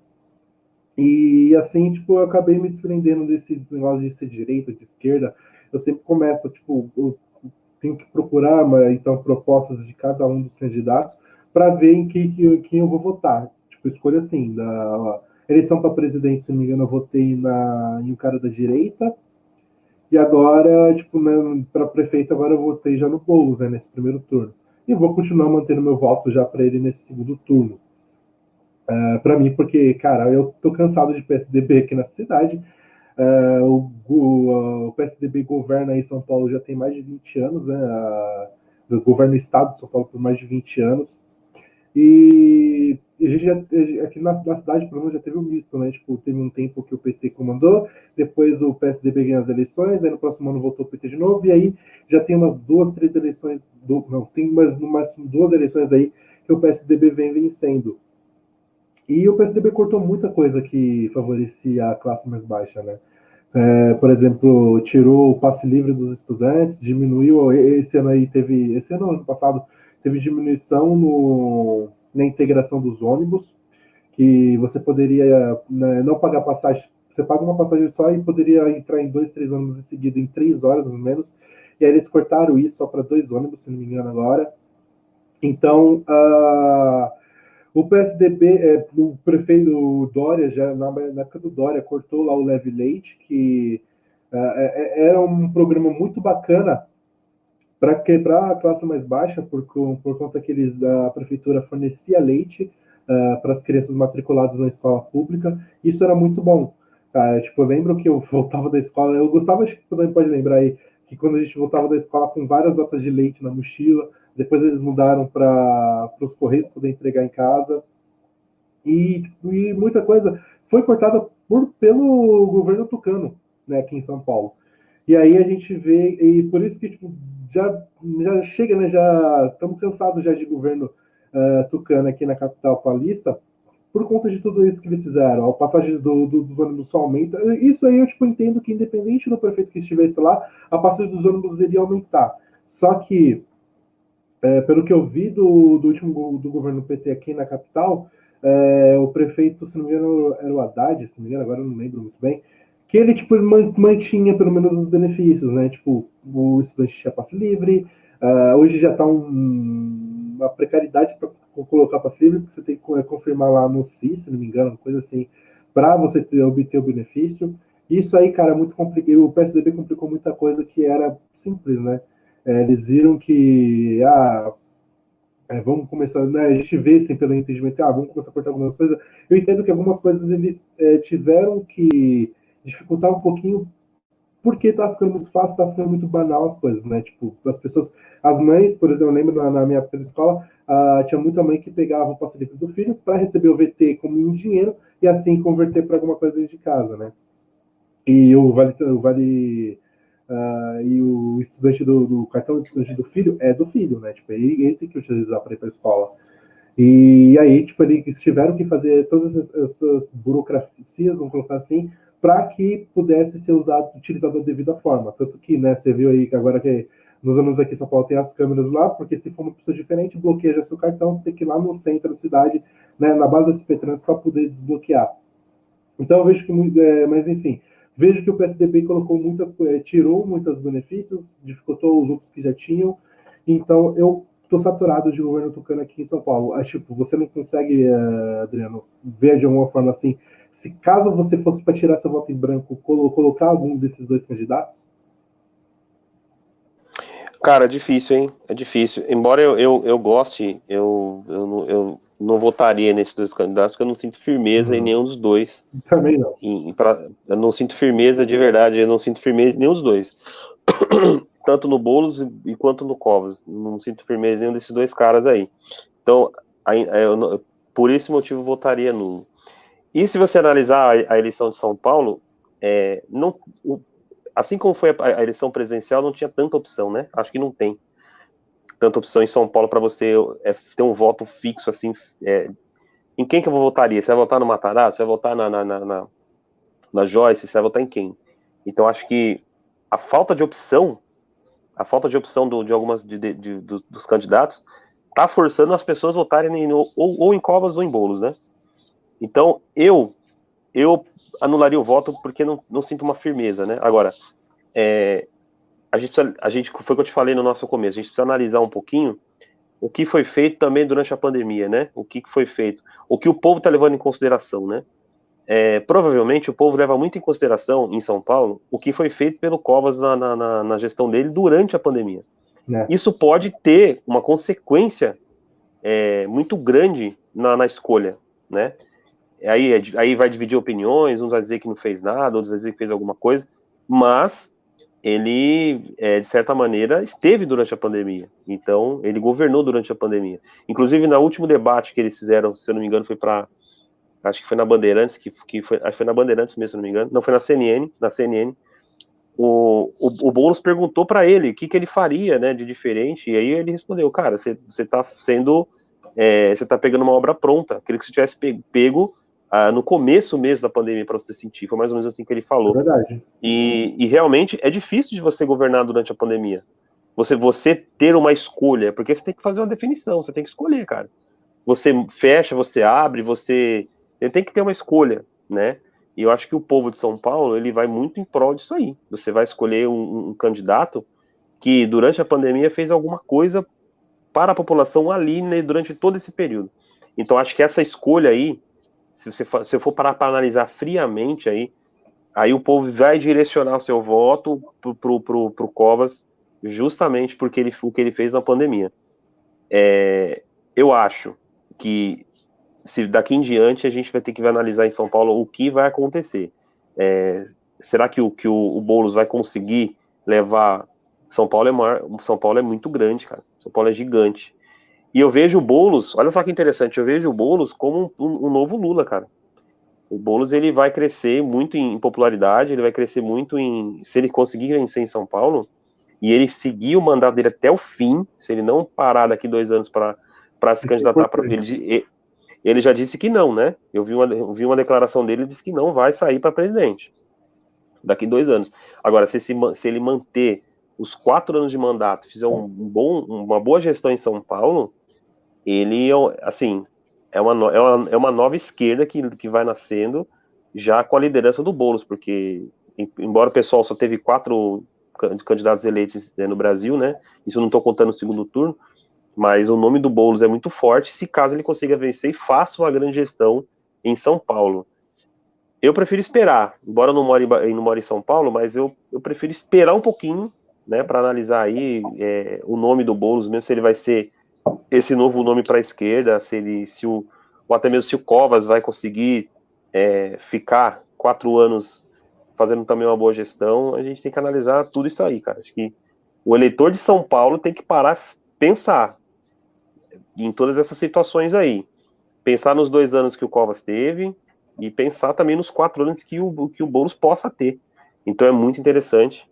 E assim, tipo, eu acabei me desprendendo desse, negócio de ser direita, de esquerda. Eu sempre começo, tipo, eu tenho que procurar, então, propostas de cada um dos candidatos para ver em quem, quem eu vou votar. Tipo, escolha assim, da eleição para presidente, se não me engano, eu votei na, em um cara da direita, e agora, tipo, né, para prefeito, agora eu votei já no Boulos, né, nesse primeiro turno. E vou continuar mantendo meu voto já para ele nesse segundo turno. É, para mim, porque, cara, eu tô cansado de PSDB aqui na cidade. Uh, o, o, PSDB governa aí São Paulo já tem mais de 20 anos, né? Uh, governa o estado de São Paulo por mais de 20 anos. E a gente já, aqui na, na cidade, pelo menos, já teve um misto, né? Tipo, teve um tempo que o PT comandou, depois o PSDB ganhou as eleições, aí no próximo ano voltou o PT de novo, e aí já tem umas duas, três eleições, do, não, tem umas, umas duas eleições aí que o PSDB vem vencendo. E o PSDB cortou muita coisa que favorecia a classe mais baixa, né? É, por exemplo, tirou o passe livre dos estudantes, diminuiu, esse ano aí teve, esse ano, ano passado, teve diminuição no na integração dos ônibus, que você poderia né, não pagar passagem, você paga uma passagem só e poderia entrar em dois, três ônibus em seguida em três horas, ou menos. E aí eles cortaram isso só para dois ônibus, se não me engano, agora. Então, uh, o PSDB, é, o prefeito Dória, já na, na, época do Dória, cortou lá o Leve Leite, que uh, era um programa muito bacana para quebrar a classe mais baixa, por, por conta que eles, a prefeitura fornecia leite uh, para as crianças matriculadas na escola pública, isso era muito bom. Uh, tipo, eu lembro que eu (laughs) voltava da escola, eu gostava, acho que também pode lembrar aí, que quando a gente voltava da escola com várias latas de leite na mochila, depois eles mudaram para os Correios poder entregar em casa, e, e muita coisa foi cortada por, pelo governo tucano, né, aqui em São Paulo. E aí a gente vê, e por isso que tipo, já, já chega, né? Já estamos cansados já de governo uh, tucano aqui na capital paulista, por conta de tudo isso que eles fizeram. A passagem do, do, dos ônibus só aumenta. Isso aí eu tipo, entendo que, independente do prefeito que estivesse lá, a passagem dos ônibus iria aumentar. Só que, é, pelo que eu vi do, do último do governo PT aqui na capital, é, o prefeito, se não me engano, era o Haddad, se não me engano, agora eu não lembro muito bem, que ele tipo mantinha pelo menos os benefícios, né? Tipo, o estudante tinha passe livre, uh, hoje já está um, uma precariedade para colocar passe livre, porque você tem que confirmar lá no CIS, se não me engano, coisa assim, para você ter, obter o benefício. Isso aí, cara, é muito complicado. O PSDB complicou muita coisa que era simples, né? É, eles viram que, ah, é, vamos começar, né? A gente vê assim pelo entendimento, ah, vamos começar a cortar algumas coisas. Eu entendo que algumas coisas eles é, tiveram que dificultar um pouquinho porque tá ficando muito fácil, tá ficando muito banal as coisas, né? Tipo, as pessoas, as mães, por exemplo, eu lembro na, na minha época escola, uh, tinha muita mãe que pegava o passe livre do filho para receber o VT como um dinheiro e assim converter para alguma coisa de casa, né? E o vale, o vale uh, e o estudante do, do, cartão de estudante do filho é do filho, né? Tipo, ele, ele tem que utilizar para ir para a escola. E aí, tipo, eles tiveram que fazer todas essas burocracias, vamos colocar assim, para que pudesse ser usado, utilizado da devida forma. Tanto que, né, você viu aí que agora que nos anos aqui em São Paulo tem as câmeras lá, porque se for uma pessoa diferente, bloqueia seu cartão, você tem que ir lá no centro da cidade, né, na base da SP Trans, para poder desbloquear. Então eu vejo que, é, mas enfim, vejo que o PSDB colocou muitas, é, tirou muitos benefícios, dificultou os outros que já tinham. Então eu estou saturado de governo tucano aqui em São Paulo. Acho tipo, você não consegue, uh, Adriano, ver de alguma forma assim, se caso você fosse para tirar seu voto em branco, colocar algum desses dois candidatos? Cara, é difícil, hein? É difícil. Embora eu, eu, eu goste, eu, eu, não, eu não votaria nesses dois candidatos, porque eu não sinto firmeza uhum. em nenhum dos dois. Também não. Em, pra, eu não sinto firmeza de verdade, eu não sinto firmeza em nenhum dos dois. (clears throat) Tanto no Boulos e quanto no Covas. Não sinto firmeza em nenhum desses dois caras aí. Então, eu, por esse motivo, votaria no. E se você analisar a, a eleição de São Paulo, é, não, o, assim como foi a, a, eleição presidencial, não tinha tanta opção, né? Acho que não tem tanta opção em São Paulo para você é, ter um voto fixo, assim. É, em quem que eu votaria? Você vai votar no Matarazzo? Você vai votar na, na, na, na Joyce? Você vai votar em quem? Então, acho que a falta de opção, a falta de opção do, de algumas de, de, de, dos candidatos, tá forçando as pessoas a votarem em, ou, ou em Covas ou em Bolos, né? Então, eu eu anularia o voto porque não, não sinto uma firmeza, né? Agora, é, a, gente a gente, foi o que eu te falei no nosso começo, a gente precisa analisar um pouquinho o que foi feito também durante a pandemia, né? O que foi feito, o que o povo está levando em consideração, né? É, provavelmente o povo leva muito em consideração, em São Paulo, o que foi feito pelo Covas na, na, na gestão dele durante a pandemia. É. Isso pode ter uma consequência é, muito grande na, na escolha, né? Aí, é aí vai dividir opiniões, uns vai dizer que não fez nada, outros vai dizer que fez alguma coisa, mas ele, é, de certa maneira, esteve durante a pandemia. Então, ele governou durante a pandemia. Inclusive, no último debate que eles fizeram, se eu não me engano, foi para. Acho que foi na Bandeirantes, que, que foi, acho que foi na Bandeirantes mesmo, se eu não me engano. Não, foi na CNN, na CNN. O, o, o Boulos perguntou para ele o que, que ele faria, né, de diferente, e aí ele respondeu, cara, você está sendo, é, você está pegando uma obra pronta, queria que você tivesse pego ah, no começo mesmo da pandemia para você sentir. Foi mais ou menos assim que ele falou. É verdade. E, e, realmente é difícil de você governar durante a pandemia. Você, você ter uma escolha, porque você tem que fazer uma definição, você tem que escolher, cara. Você fecha, você abre, você. Ele tem que ter uma escolha, né? E eu acho que o povo de São Paulo ele vai muito em prol disso aí. Você vai escolher um, um candidato que durante a pandemia fez alguma coisa para a população ali né, durante todo esse período. Então acho que essa escolha aí se você for, se for parar para analisar friamente aí, aí o povo vai direcionar o seu voto pro, pro, pro, pro Covas justamente porque ele, o que ele fez na pandemia. É, eu acho que se daqui em diante a gente vai ter que analisar em São Paulo o que vai acontecer. É, será que o que o, o Boulos vai conseguir levar São Paulo é maior, São Paulo é muito grande, cara. São Paulo é gigante. E eu vejo o Boulos, olha só que interessante, eu vejo o Boulos como um, um, novo Lula, cara. O Boulos ele vai crescer muito em popularidade, ele vai crescer muito em. Se ele conseguir vencer em São Paulo, e ele seguir o mandato dele até o fim, se ele não parar daqui dois anos para se candidatar para. Ele, ele já disse que não, né? Eu vi uma, eu vi uma declaração dele, ele disse que não vai sair para presidente daqui dois anos. Agora, se, se, se ele manter os quatro anos de mandato, fizer um bom, uma boa gestão em São Paulo, ele, assim, é uma, é uma, é uma nova esquerda que, que vai nascendo já com a liderança do Boulos, porque, embora o pessoal só teve quatro candidatos eleitos né, no Brasil, né, isso não estou contando o segundo turno, mas o nome do Boulos é muito forte, se caso ele consiga vencer e faça uma grande gestão em São Paulo. Eu prefiro esperar, embora eu não more, não more em São Paulo, mas eu, eu prefiro esperar um pouquinho, né, para analisar aí é, o nome do Boulos, mesmo se ele vai ser esse novo nome para a esquerda, se ele, se o, ou até mesmo se o Covas vai conseguir é, ficar quatro anos fazendo também uma boa gestão, a gente tem que analisar tudo isso aí, cara. Acho que o eleitor de São Paulo tem que parar, pensar em todas essas situações aí. Pensar nos dois anos que o Covas teve e pensar também nos quatro anos que o, que o Boulos possa ter. Então é muito interessante.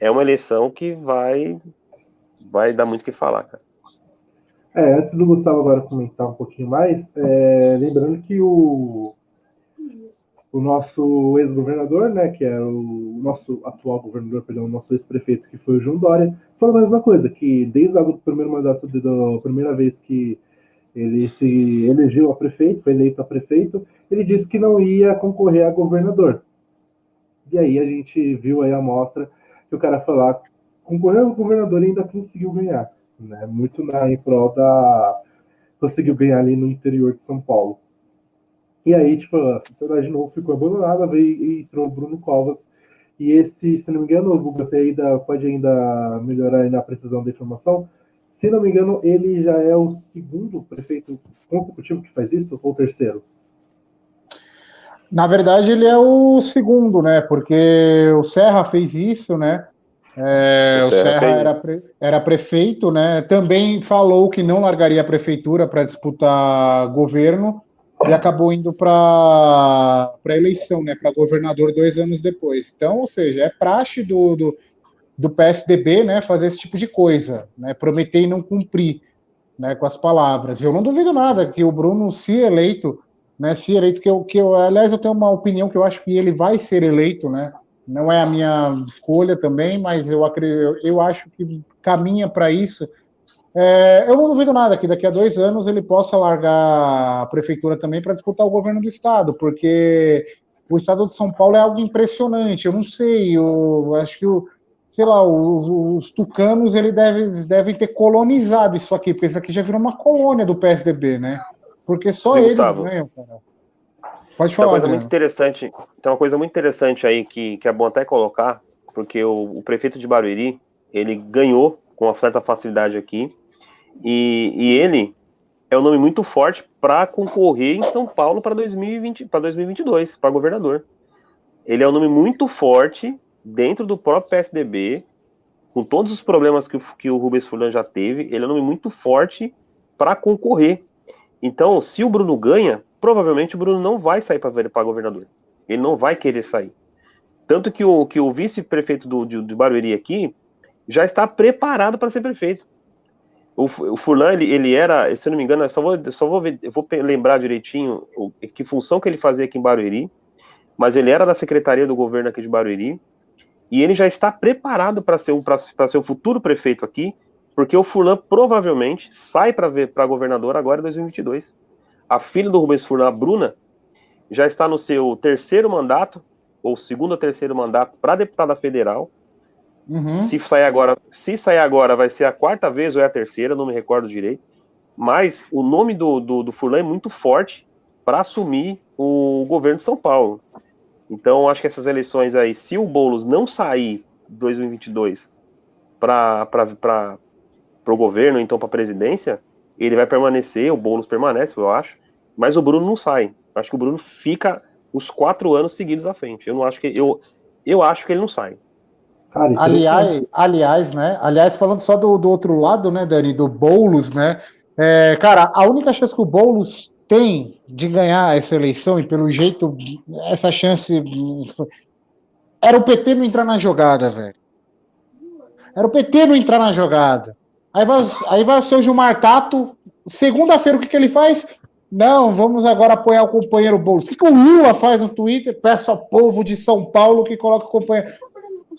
é uma eleição que vai, vai dar muito o que falar, cara. É, antes do Gustavo agora comentar um pouquinho mais, é, lembrando que o, o nosso ex-governador, né, que é o nosso atual governador, perdão, o nosso ex-prefeito, que foi o João Dória, falou a mesma coisa, que desde o primeiro mandato, da primeira vez que ele se elegeu a prefeito, foi eleito a prefeito, ele disse que não ia concorrer a governador. E aí a gente viu aí a mostra que o cara falar concorreu a governador e ainda conseguiu ganhar né? Muito na, em prol da. conseguiu ganhar ali no interior de São Paulo. E aí, tipo, a sociedade de novo ficou abandonada, veio e entrou o Bruno Covas. E esse, se não me engano, você ainda pode ainda melhorar ainda a precisão da informação. Se não me engano, ele já é o segundo prefeito consecutivo que faz isso, ou terceiro? Na verdade, ele é o segundo, né? Porque o Serra fez isso, né? É, o Serra, era, pre, era prefeito, né? Também falou que não largaria a prefeitura para disputar governo e acabou indo para a eleição, né? Para governador dois anos depois. Então, ou seja, é praxe do, do, do, PSDB, né? Fazer esse tipo de coisa, né? Prometer e não cumprir, né? Com as palavras. Eu não duvido nada que o Bruno, se eleito, né? Se eleito, que eu, que eu, aliás, eu tenho uma opinião que eu acho que ele vai ser eleito, né? Não é a minha escolha também, mas eu, acredito, eu acho que caminha para isso. É, eu não duvido nada que daqui a dois anos ele possa largar a prefeitura também para disputar o governo do estado, porque o estado de São Paulo é algo impressionante. Eu não sei, eu acho que o, sei lá, os, os tucanos ele deve, devem ter colonizado isso aqui, isso aqui já virou uma colônia do PSDB, né? Porque só Sim, eles Gustavo. ganham, cara. Pode falar. Tem uma coisa muito interessante, tem uma coisa muito interessante aí que, que é bom até colocar, porque o, o prefeito de Barueri, ele ganhou com uma certa facilidade aqui, e, e ele é um nome muito forte para concorrer em São Paulo para 2020, para 2022, para governador. Ele é um nome muito forte dentro do próprio PSDB, com todos os problemas que, o, que o Rubens Fulano já teve, ele é um nome muito forte para concorrer. Então, se o Bruno ganha, provavelmente o Bruno não vai sair para governador. Ele não vai querer sair. Tanto que o, que o vice-prefeito do, de, Barueri aqui já está preparado para ser prefeito. O, o Furlan, ele, ele era, se eu não me engano, eu só vou, só vou, ver, eu vou lembrar direitinho o, que função que ele fazia aqui em Barueri, mas ele era da secretaria do governo aqui de Barueri, e ele já está preparado para ser, ser o futuro prefeito aqui, porque o Furlan provavelmente sai para governador agora em 2022 a filha do Rubens Furlan, a Bruna, já está no seu terceiro mandato, ou segundo ou terceiro mandato, para deputada federal. Uhum. Se sair agora, se sair agora, vai ser a quarta vez ou é a terceira, não me recordo direito. Mas o nome do, do, do Furlan é muito forte para assumir o governo de São Paulo. Então, acho que essas eleições aí, se o Boulos não sair 2022 para o governo, então para a presidência, ele vai permanecer, o Boulos permanece, eu acho, mas o Bruno não sai. Acho que o Bruno fica os quatro anos seguidos à frente. Eu não acho que eu, eu acho que ele não sai. Cara, aliás, aliás, né? Aliás, falando só do, do outro lado, né, Dani, do Boulos, né? É, cara, a única chance que o Boulos tem de ganhar essa eleição, e pelo jeito, essa chance era o PT não entrar na jogada, velho. Era o PT não entrar na jogada. Aí vai, aí vai o seu Gilmar Tato. Segunda-feira, o que, que ele faz? Não, vamos agora apoiar o companheiro Boulos. O que, que o Lula faz no Twitter? Peço ao povo de São Paulo que coloque o companheiro.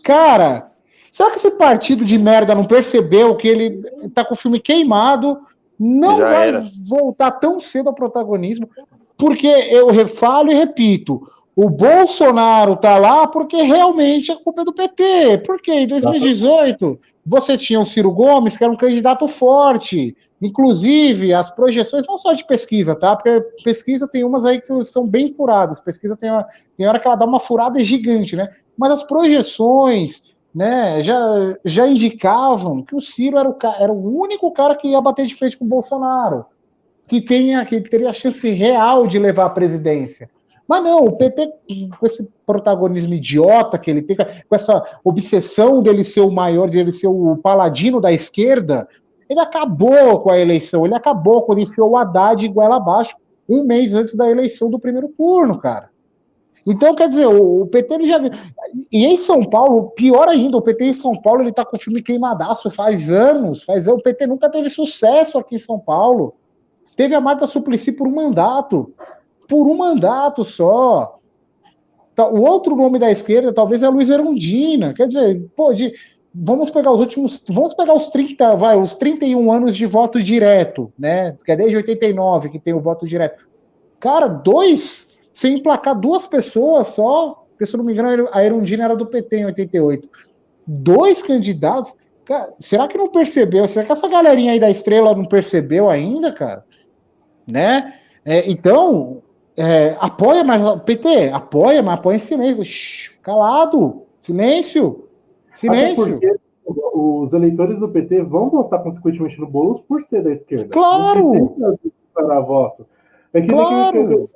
Cara, será que esse partido de merda não percebeu que ele tá com o filme queimado? Não Já vai era. voltar tão cedo ao protagonismo, porque eu refalo e repito: o Bolsonaro tá lá porque realmente a culpa é do PT. Porque em 2018 você tinha o Ciro Gomes, que era um candidato forte. Inclusive, as projeções, não só de pesquisa, tá? Porque pesquisa tem umas aí que são bem furadas. Pesquisa tem, uma, tem hora que ela dá uma furada gigante, né? Mas as projeções, né, já, já indicavam que o Ciro era o, era o único cara que ia bater de frente com o Bolsonaro, que, tenha, que teria a chance real de levar a presidência. Mas não, o PP, com esse protagonismo idiota que ele tem, com essa obsessão dele ser o maior, de ele ser o paladino da esquerda, ele acabou com a eleição, ele acabou quando enfiou o Haddad igual abaixo, um mês antes da eleição do primeiro turno, cara. Então, quer dizer, o, PT ele já. E em São Paulo, pior ainda, o PT em São Paulo ele tá com o filme queimadaço faz anos. Faz O PT nunca teve sucesso aqui em São Paulo. Teve a Marta Suplicy por um mandato. Por um mandato só. Tá, o outro nome da esquerda talvez é Luiz Erundina. Quer dizer, pô, de, vamos pegar os últimos. Vamos pegar os 30, vai, os 31 anos de voto direto, né? Que é desde 89 que tem o voto direto. Cara, dois sem emplacar duas pessoas só, porque se eu não me engano, a Erundina era do PT em 88. Dois candidatos. Cara, será que não percebeu? Será que essa galerinha aí da estrela não percebeu ainda, cara? Né? É, então, é, apoia, mas PT, apoia, mas apoia em silêncio. calado, silêncio, silêncio. os eleitores do PT vão votar consequentemente no Boulos por ser da esquerda. Claro! Para voto. É que, claro.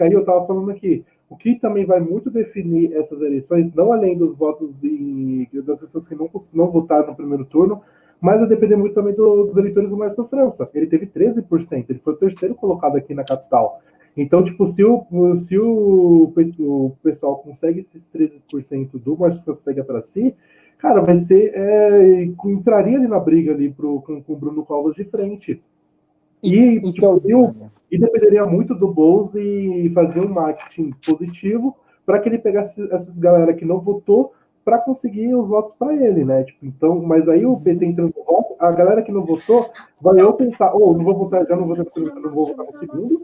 aí eu estava falando aqui. O que também vai muito definir essas eleições, não além dos votos em, das pessoas que não, não votaram no primeiro turno, mas vai depender muito também do, dos eleitores do Márcio França. Ele teve 13%, ele foi o terceiro colocado aqui na capital. Então, tipo, se o, se o, o pessoal consegue esses 13% do França pega para si, cara, vai ser. É, entraria ali na briga ali pro, com, com o Bruno Covas de frente. E, então, tipo, eu, e dependeria muito do Bowles e fazer um marketing positivo para que ele pegasse essas galera que não votou para conseguir os votos para ele, né? Tipo, então, mas aí o PT entrando no voto, a galera que não votou vai eu pensar, ou oh, não vou votar já, não vou votar, não vou votar no segundo,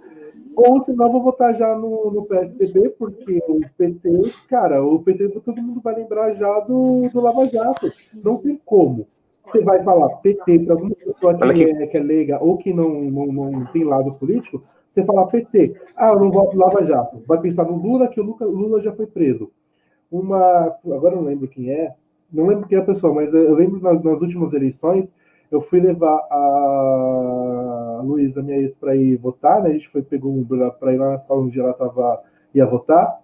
ou senão vou votar já no, no PSDB, porque o PT, cara, o PT todo mundo vai lembrar já do, do Lava Jato. Não tem como você vai falar PT para alguma pessoa que, é, que é leiga ou que não, não, não tem lado político, você fala PT. Ah, eu não voto Lava Jato. Vai pensar no Lula, que o Lula, Lula já foi preso. Uma. Agora eu não lembro quem é, não lembro quem é a pessoa, mas eu lembro nas, nas últimas eleições, eu fui levar a Luísa, minha ex, para ir votar, né? A gente foi, pegou um para ir lá na sala onde ela tava, ia votar.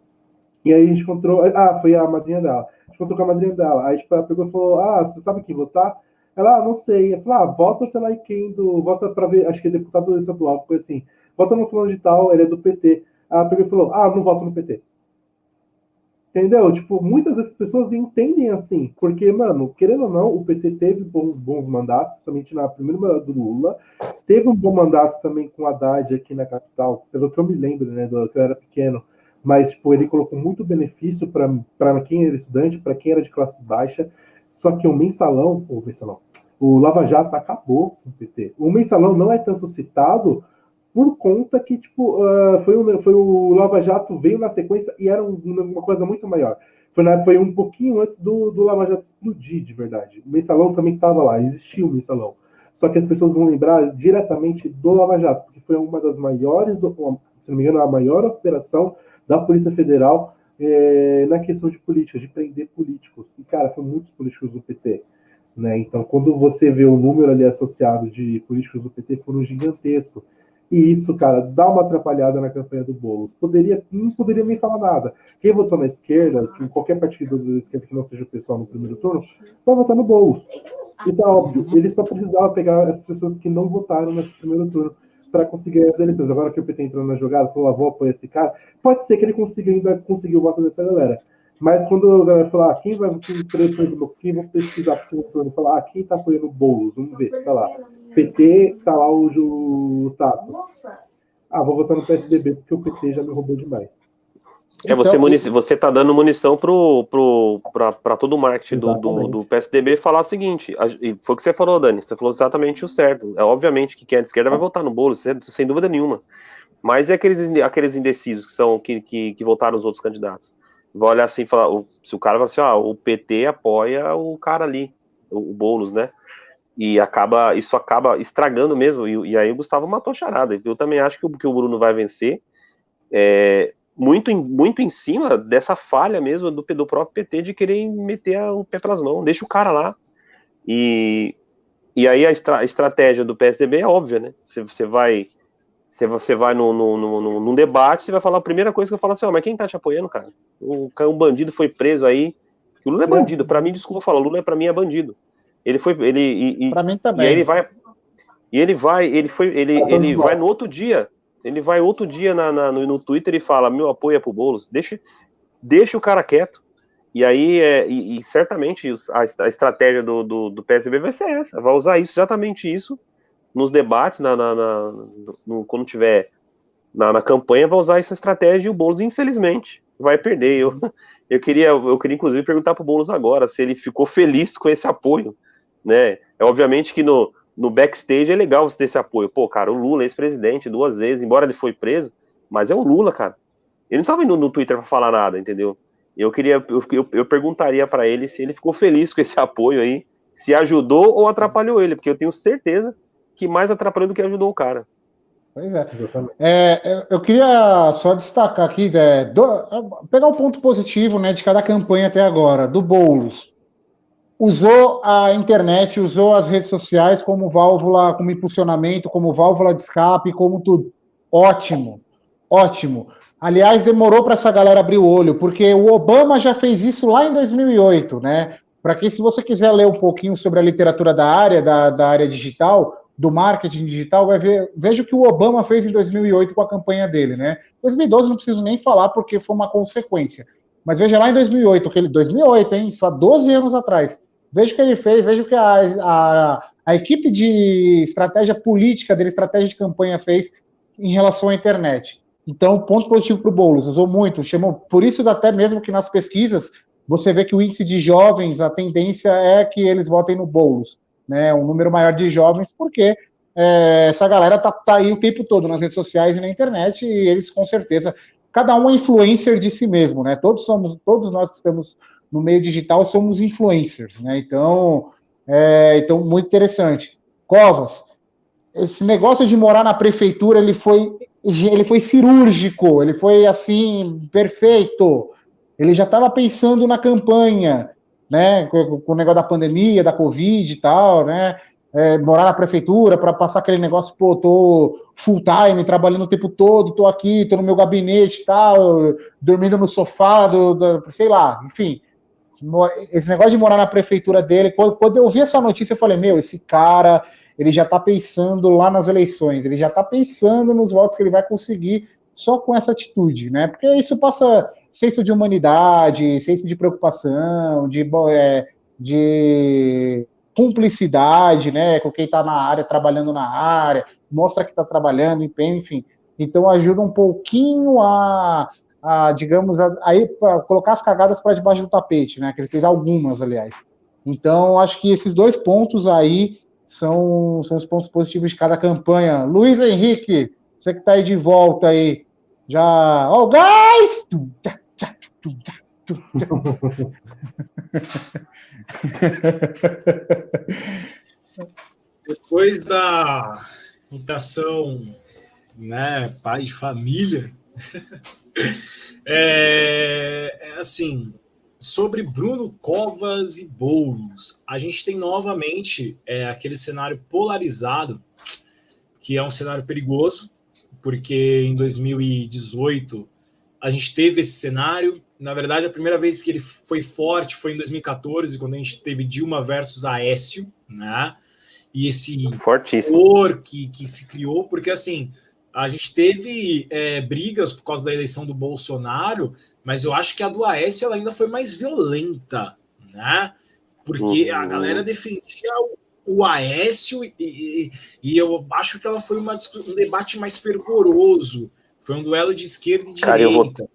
E aí a gente encontrou. Ah, foi a madrinha dela. A gente encontrou com a madrinha dela. Aí tipo, ela pegou e falou: Ah, você sabe quem votar? Ela, ah, não sei. Eu falei, ah, vota, sei lá, quem do. Vota para ver, acho que é deputado estadual, coisa assim. Vota no fulano de tal, ele é do PT. Ela pegou e falou, ah, não voto no PT. Entendeu? Tipo, muitas dessas pessoas entendem assim, porque, mano, querendo ou não, o PT teve bons, bons mandatos, principalmente na primeira mandato do Lula, teve um bom mandato também com Haddad aqui na capital, pelo que eu me lembro, né, do que eu era pequeno, mas, tipo, ele colocou muito benefício para quem era estudante, para quem era de classe baixa, só que o mensalão, o mensalão, o Lava Jato acabou com o PT. O mensalão não é tanto citado por conta que tipo uh, foi, um, foi o Lava Jato veio na sequência e era um, uma coisa muito maior. Foi, na, foi um pouquinho antes do, do Lava Jato explodir de verdade. O mensalão também estava lá, existia o mensalão. Só que as pessoas vão lembrar diretamente do Lava Jato, porque foi uma das maiores, se não me engano, a maior operação da Polícia Federal é, na questão de política, de prender políticos. E, cara, foram muitos políticos do PT. Né? Então, quando você vê o número ali associado de políticos do PT, foram gigantesco. E isso, cara, dá uma atrapalhada na campanha do Boulos. Poderia, não poderia nem falar nada. Quem votou na esquerda, tipo, qualquer partido da esquerda que não seja o pessoal no primeiro turno, vai votar no Boulos. Isso é óbvio. Ele só precisava pegar as pessoas que não votaram nesse primeiro turno para conseguir as eleições. Agora que o PT entrou na jogada, falou, ah, vou apoiar esse cara, pode ser que ele consiga ainda conseguir o voto dessa galera. Mas quando a galera falar, ah, quem vai, quem, por quem vai pesquisar para o segundo turno, falar, ah, quem está apoiando o Boulos? Vamos ver, tá lá. PT, tá lá o, o Tato. Ah, vou votar no PSDB porque o PT já me roubou demais. É, você, então, munici... você tá dando munição pro, pro, para todo o marketing do, do, do, PSDB falar o seguinte, e foi o que você falou, Dani, você falou exatamente o certo. É obviamente que quem é de esquerda vai votar no bolo, sem dúvida nenhuma. Mas é aqueles, aqueles indecisos que são que, que, que votaram os outros candidatos. Vai olhar assim e falar, se o cara fala assim, ah, o PT apoia o cara ali, o, o Boulos, né? E acaba, isso acaba estragando mesmo, e, e aí o Gustavo matou a charada. Eu também acho que o, que o Bruno vai vencer. É, muito, muito em cima dessa falha mesmo do, do próprio PT de querer meter o pé pelas mãos, deixa o cara lá. E, e aí a, estra, a estratégia do PSDB é óbvia, né? Você, você vai você, você vai no, no, no, num debate, você vai falar a primeira coisa que eu falo assim, oh, mas quem tá te apoiando, cara? O, um bandido foi preso aí. O Lula é bandido, para mim, desculpa falar, o Lula é para mim é bandido. Ele foi, ele e, para mim também. E ele vai e ele vai, ele foi, ele, ele vai no outro dia Ele vai outro dia na, na, no, no, Twitter e fala: meu apoio é pro Boulos. Deixa, deixa o cara quieto. E aí, é, e, e certamente a, a estratégia do, do, do, PSB vai ser essa: vai usar isso, exatamente isso, nos debates, na, na, na no, quando tiver na, na, campanha, vai usar essa estratégia e o Boulos, infelizmente, vai perder. Eu, (laughs) eu, queria, eu queria, inclusive, perguntar pro Boulos agora se ele ficou feliz com esse apoio. Né? É obviamente que no, no backstage é legal você ter esse apoio. Pô, cara, o Lula, ex-presidente, duas vezes, embora ele foi preso, mas é o Lula, cara. Ele não estava indo no Twitter para falar nada, entendeu? Eu queria, eu, eu, eu perguntaria para ele se ele ficou feliz com esse (laughs) apoio aí, se ajudou ou atrapalhou ele, porque eu tenho certeza que mais atrapalhou do que ajudou o cara. Pois é. é eu queria só destacar aqui, é, do, pegar o um ponto positivo né, de cada campanha até agora, do Boulos usou a internet, usou as redes sociais como válvula, como impulsionamento, como válvula de escape, como tudo. Ótimo, ótimo. Aliás, demorou para essa galera abrir o olho, porque o Obama já fez isso lá em 2008, né? Para que, se você quiser ler um pouquinho sobre a literatura da área, da, da área digital, do marketing digital, vai ver, veja o que o Obama fez em 2008 com a campanha dele, né? 2012 não preciso nem falar, porque foi uma consequência. Mas veja lá em 2008, que ele, 2008, hein? Só 12 anos atrás Veja o que ele fez, veja o que a, a, a equipe de estratégia política dele, estratégia de campanha fez em relação à internet. Então, ponto positivo para o Boulos, usou muito, chamou, por isso até mesmo que nas pesquisas você vê que o índice de jovens, a tendência é que eles votem no Boulos, né, um número maior de jovens, porque é, essa galera tá, tá aí o tempo todo nas redes sociais e na internet, e eles com certeza, cada um é influencer de si mesmo, né, todos somos, todos nós estamos no meio digital somos influencers, né? Então, é, então muito interessante. Covas, esse negócio de morar na prefeitura, ele foi, ele foi cirúrgico, ele foi assim perfeito. Ele já estava pensando na campanha, né? Com, com, o negócio da pandemia, da covid e tal, né? É, morar na prefeitura para passar aquele negócio, pô, tô full time, trabalhando o tempo todo, tô aqui, tô no meu gabinete, tal, dormindo no sofá, do, do sei lá, enfim esse negócio de morar na prefeitura dele, quando, eu vi essa notícia, eu falei, meu, esse cara, ele já tá pensando lá nas eleições, ele já tá pensando nos votos que ele vai conseguir só com essa atitude, né? Porque isso passa senso de humanidade, senso de preocupação, de, é, de cumplicidade, né, com quem está na área, trabalhando na área, mostra que está trabalhando, empenho, enfim. Então ajuda um pouquinho a a, digamos, aí colocar as cagadas para debaixo do tapete, né? Que ele fez algumas, aliás. Então, acho que esses dois pontos aí são, são os pontos positivos de cada campanha. Luiz Henrique, você que está aí de volta aí, já. Oh, guys! Depois da imitação, né, pai de família, (laughs) é, é, assim, sobre Bruno Covas e Boulos, a gente tem novamente é, aquele cenário polarizado, que é um cenário perigoso, porque em 2018 a gente teve esse cenário. Na verdade, a primeira vez que ele foi forte foi em 2014, quando a gente teve Dilma versus Aécio, né? E esse horror que, que se criou, porque assim, a gente teve é, brigas por causa da eleição do Bolsonaro, mas eu acho que a do Aécio ela ainda foi mais violenta, né? Porque uhum. a galera defendia o, o Aécio e, e, e, eu acho que ela foi uma, um debate mais fervoroso. Foi um duelo de esquerda e Cara, direita.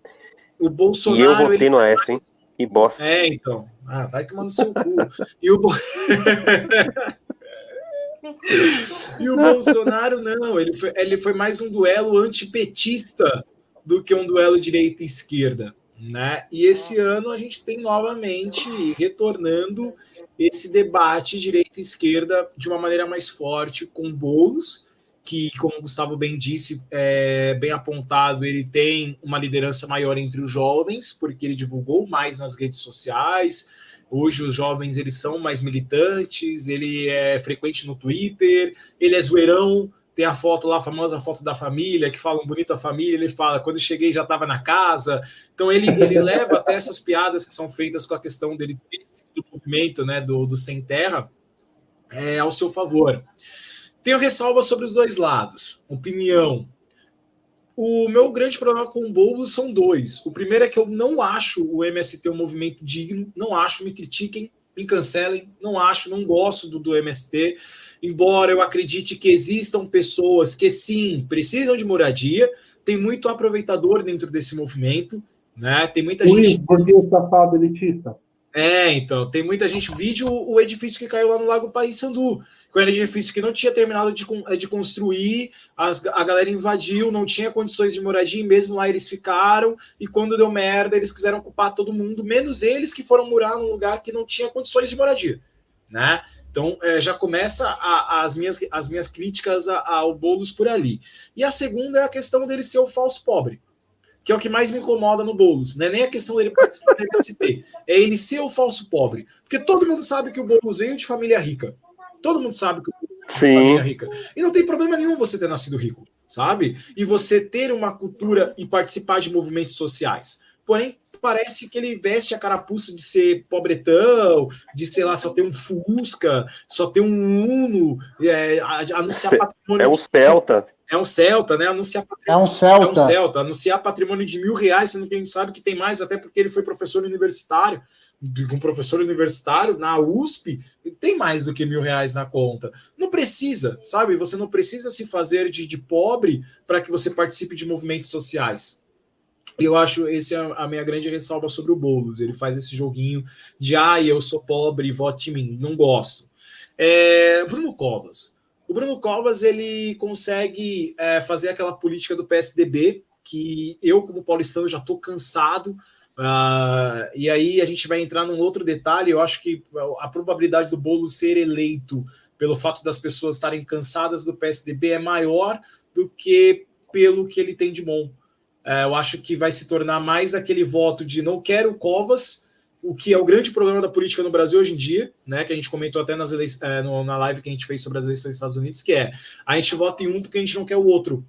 Vou... O Bolsonaro. E eu votei no Aécio, hein? Que bosta. É, então. Ah, vai tomando seu cu. e o. (laughs) E o Bolsonaro não, ele foi, ele foi mais um duelo antipetista do que um duelo direita e esquerda. Né? E esse ano a gente tem novamente retornando esse debate direita e esquerda de uma maneira mais forte com Boulos, que, como o Gustavo bem disse, é, bem apontado, ele tem uma liderança maior entre os jovens, porque ele divulgou mais nas redes sociais, Hoje os jovens eles são mais militantes, ele é frequente no Twitter, ele é zoeirão, tem a foto lá, a famosa foto da família, que falam bonito a família, ele fala, quando cheguei já estava na casa. Então ele, ele (laughs) leva até essas piadas que são feitas com a questão dele do movimento, né, do, do sem terra, é, ao seu favor. Tenho ressalva sobre os dois lados. Opinião. O meu grande problema com o Boulos são dois. O primeiro é que eu não acho o MST um movimento digno, não acho, me critiquem, me cancelem, não acho, não gosto do, do MST, embora eu acredite que existam pessoas que sim precisam de moradia, tem muito aproveitador dentro desse movimento, né? Tem muita Ui, gente. O safado elitista. É, então, tem muita gente. Vídeo o edifício que caiu lá no Lago Paissandu, que era um edifício que não tinha terminado de, de construir, as, a galera invadiu, não tinha condições de moradia, e mesmo lá eles ficaram, e quando deu merda, eles quiseram ocupar todo mundo, menos eles que foram morar num lugar que não tinha condições de moradia, né? Então, é, já começa a, as, minhas, as minhas críticas ao Boulos por ali. E a segunda é a questão dele ser o falso pobre que é o que mais me incomoda no Boulos. Não é nem a questão dele participar do MST, é ele ser o falso pobre. Porque todo mundo sabe que o Boulos veio de família rica. Todo mundo sabe que o Boulos veio de família rica. E não tem problema nenhum você ter nascido rico, sabe? E você ter uma cultura e participar de movimentos sociais. Porém, parece que ele veste a carapuça de ser pobretão, de, sei lá, só ter um Fusca, só ter um Uno, é, anunciar patrimônio. É um Celta. É um Celta, né? Anunciar é um Celta. É um Celta. Anunciar patrimônio de mil reais, sendo que a gente sabe que tem mais, até porque ele foi professor universitário. Um professor universitário na USP tem mais do que mil reais na conta. Não precisa, sabe? Você não precisa se fazer de, de pobre para que você participe de movimentos sociais. Eu acho esse é a minha grande ressalva sobre o Boulos. Ele faz esse joguinho de ah, eu sou pobre, vote em mim. Não gosto. É, Bruno Covas. O Bruno Covas ele consegue é, fazer aquela política do PSDB que eu, como paulistano, já estou cansado. Uh, e aí a gente vai entrar num outro detalhe. Eu acho que a probabilidade do bolo ser eleito pelo fato das pessoas estarem cansadas do PSDB é maior do que pelo que ele tem de bom. Uh, eu acho que vai se tornar mais aquele voto de não quero Covas, o que é o grande problema da política no Brasil hoje em dia, né? Que a gente comentou até nas eleições, é, no, na live que a gente fez sobre as eleições dos Estados Unidos, que é a gente vota em um porque a gente não quer o outro.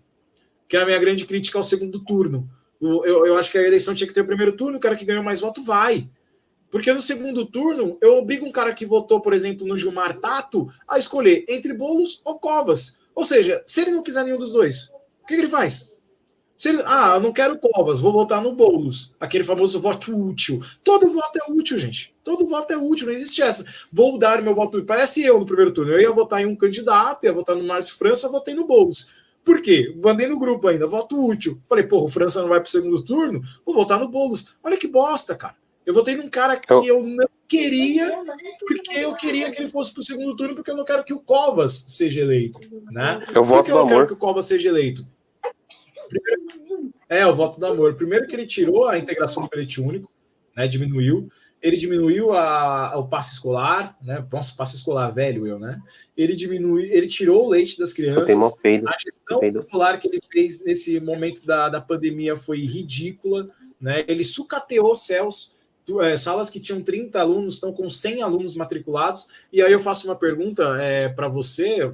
Que é a minha grande crítica ao segundo turno. O, eu, eu acho que a eleição tinha que ter o primeiro turno, o cara que ganhou mais voto vai. Porque no segundo turno, eu obrigo um cara que votou, por exemplo, no Gilmar Tato, a escolher entre bolos ou covas. Ou seja, se ele não quiser nenhum dos dois, o que, que ele faz? Ele, ah, eu não quero Covas, vou votar no Boulos. Aquele famoso voto útil. Todo voto é útil, gente. Todo voto é útil, não existe essa. Vou dar meu voto útil. Parece eu no primeiro turno. Eu ia votar em um candidato, ia votar no Márcio França, votei no Boulos. Por quê? Mandei no grupo ainda, voto útil. Falei, porra, o França não vai pro segundo turno, vou votar no Boulos. Olha que bosta, cara. Eu votei num cara que eu não queria, porque eu queria que ele fosse pro segundo turno, porque eu não quero que o Covas seja eleito. Né? Eu voto porque eu não amor. quero que o Covas seja eleito Primeiro, é, o voto do amor. Primeiro que ele tirou a integração do bilhete único, né? Diminuiu. Ele diminuiu a, o passe escolar, né? Nossa, passe escolar velho, eu, né? Ele diminuiu, ele tirou o leite das crianças. A gestão escolar que ele fez nesse momento da, da pandemia foi ridícula, né? Ele sucateou céus. É, salas que tinham 30 alunos estão com 100 alunos matriculados. E aí eu faço uma pergunta é, para você,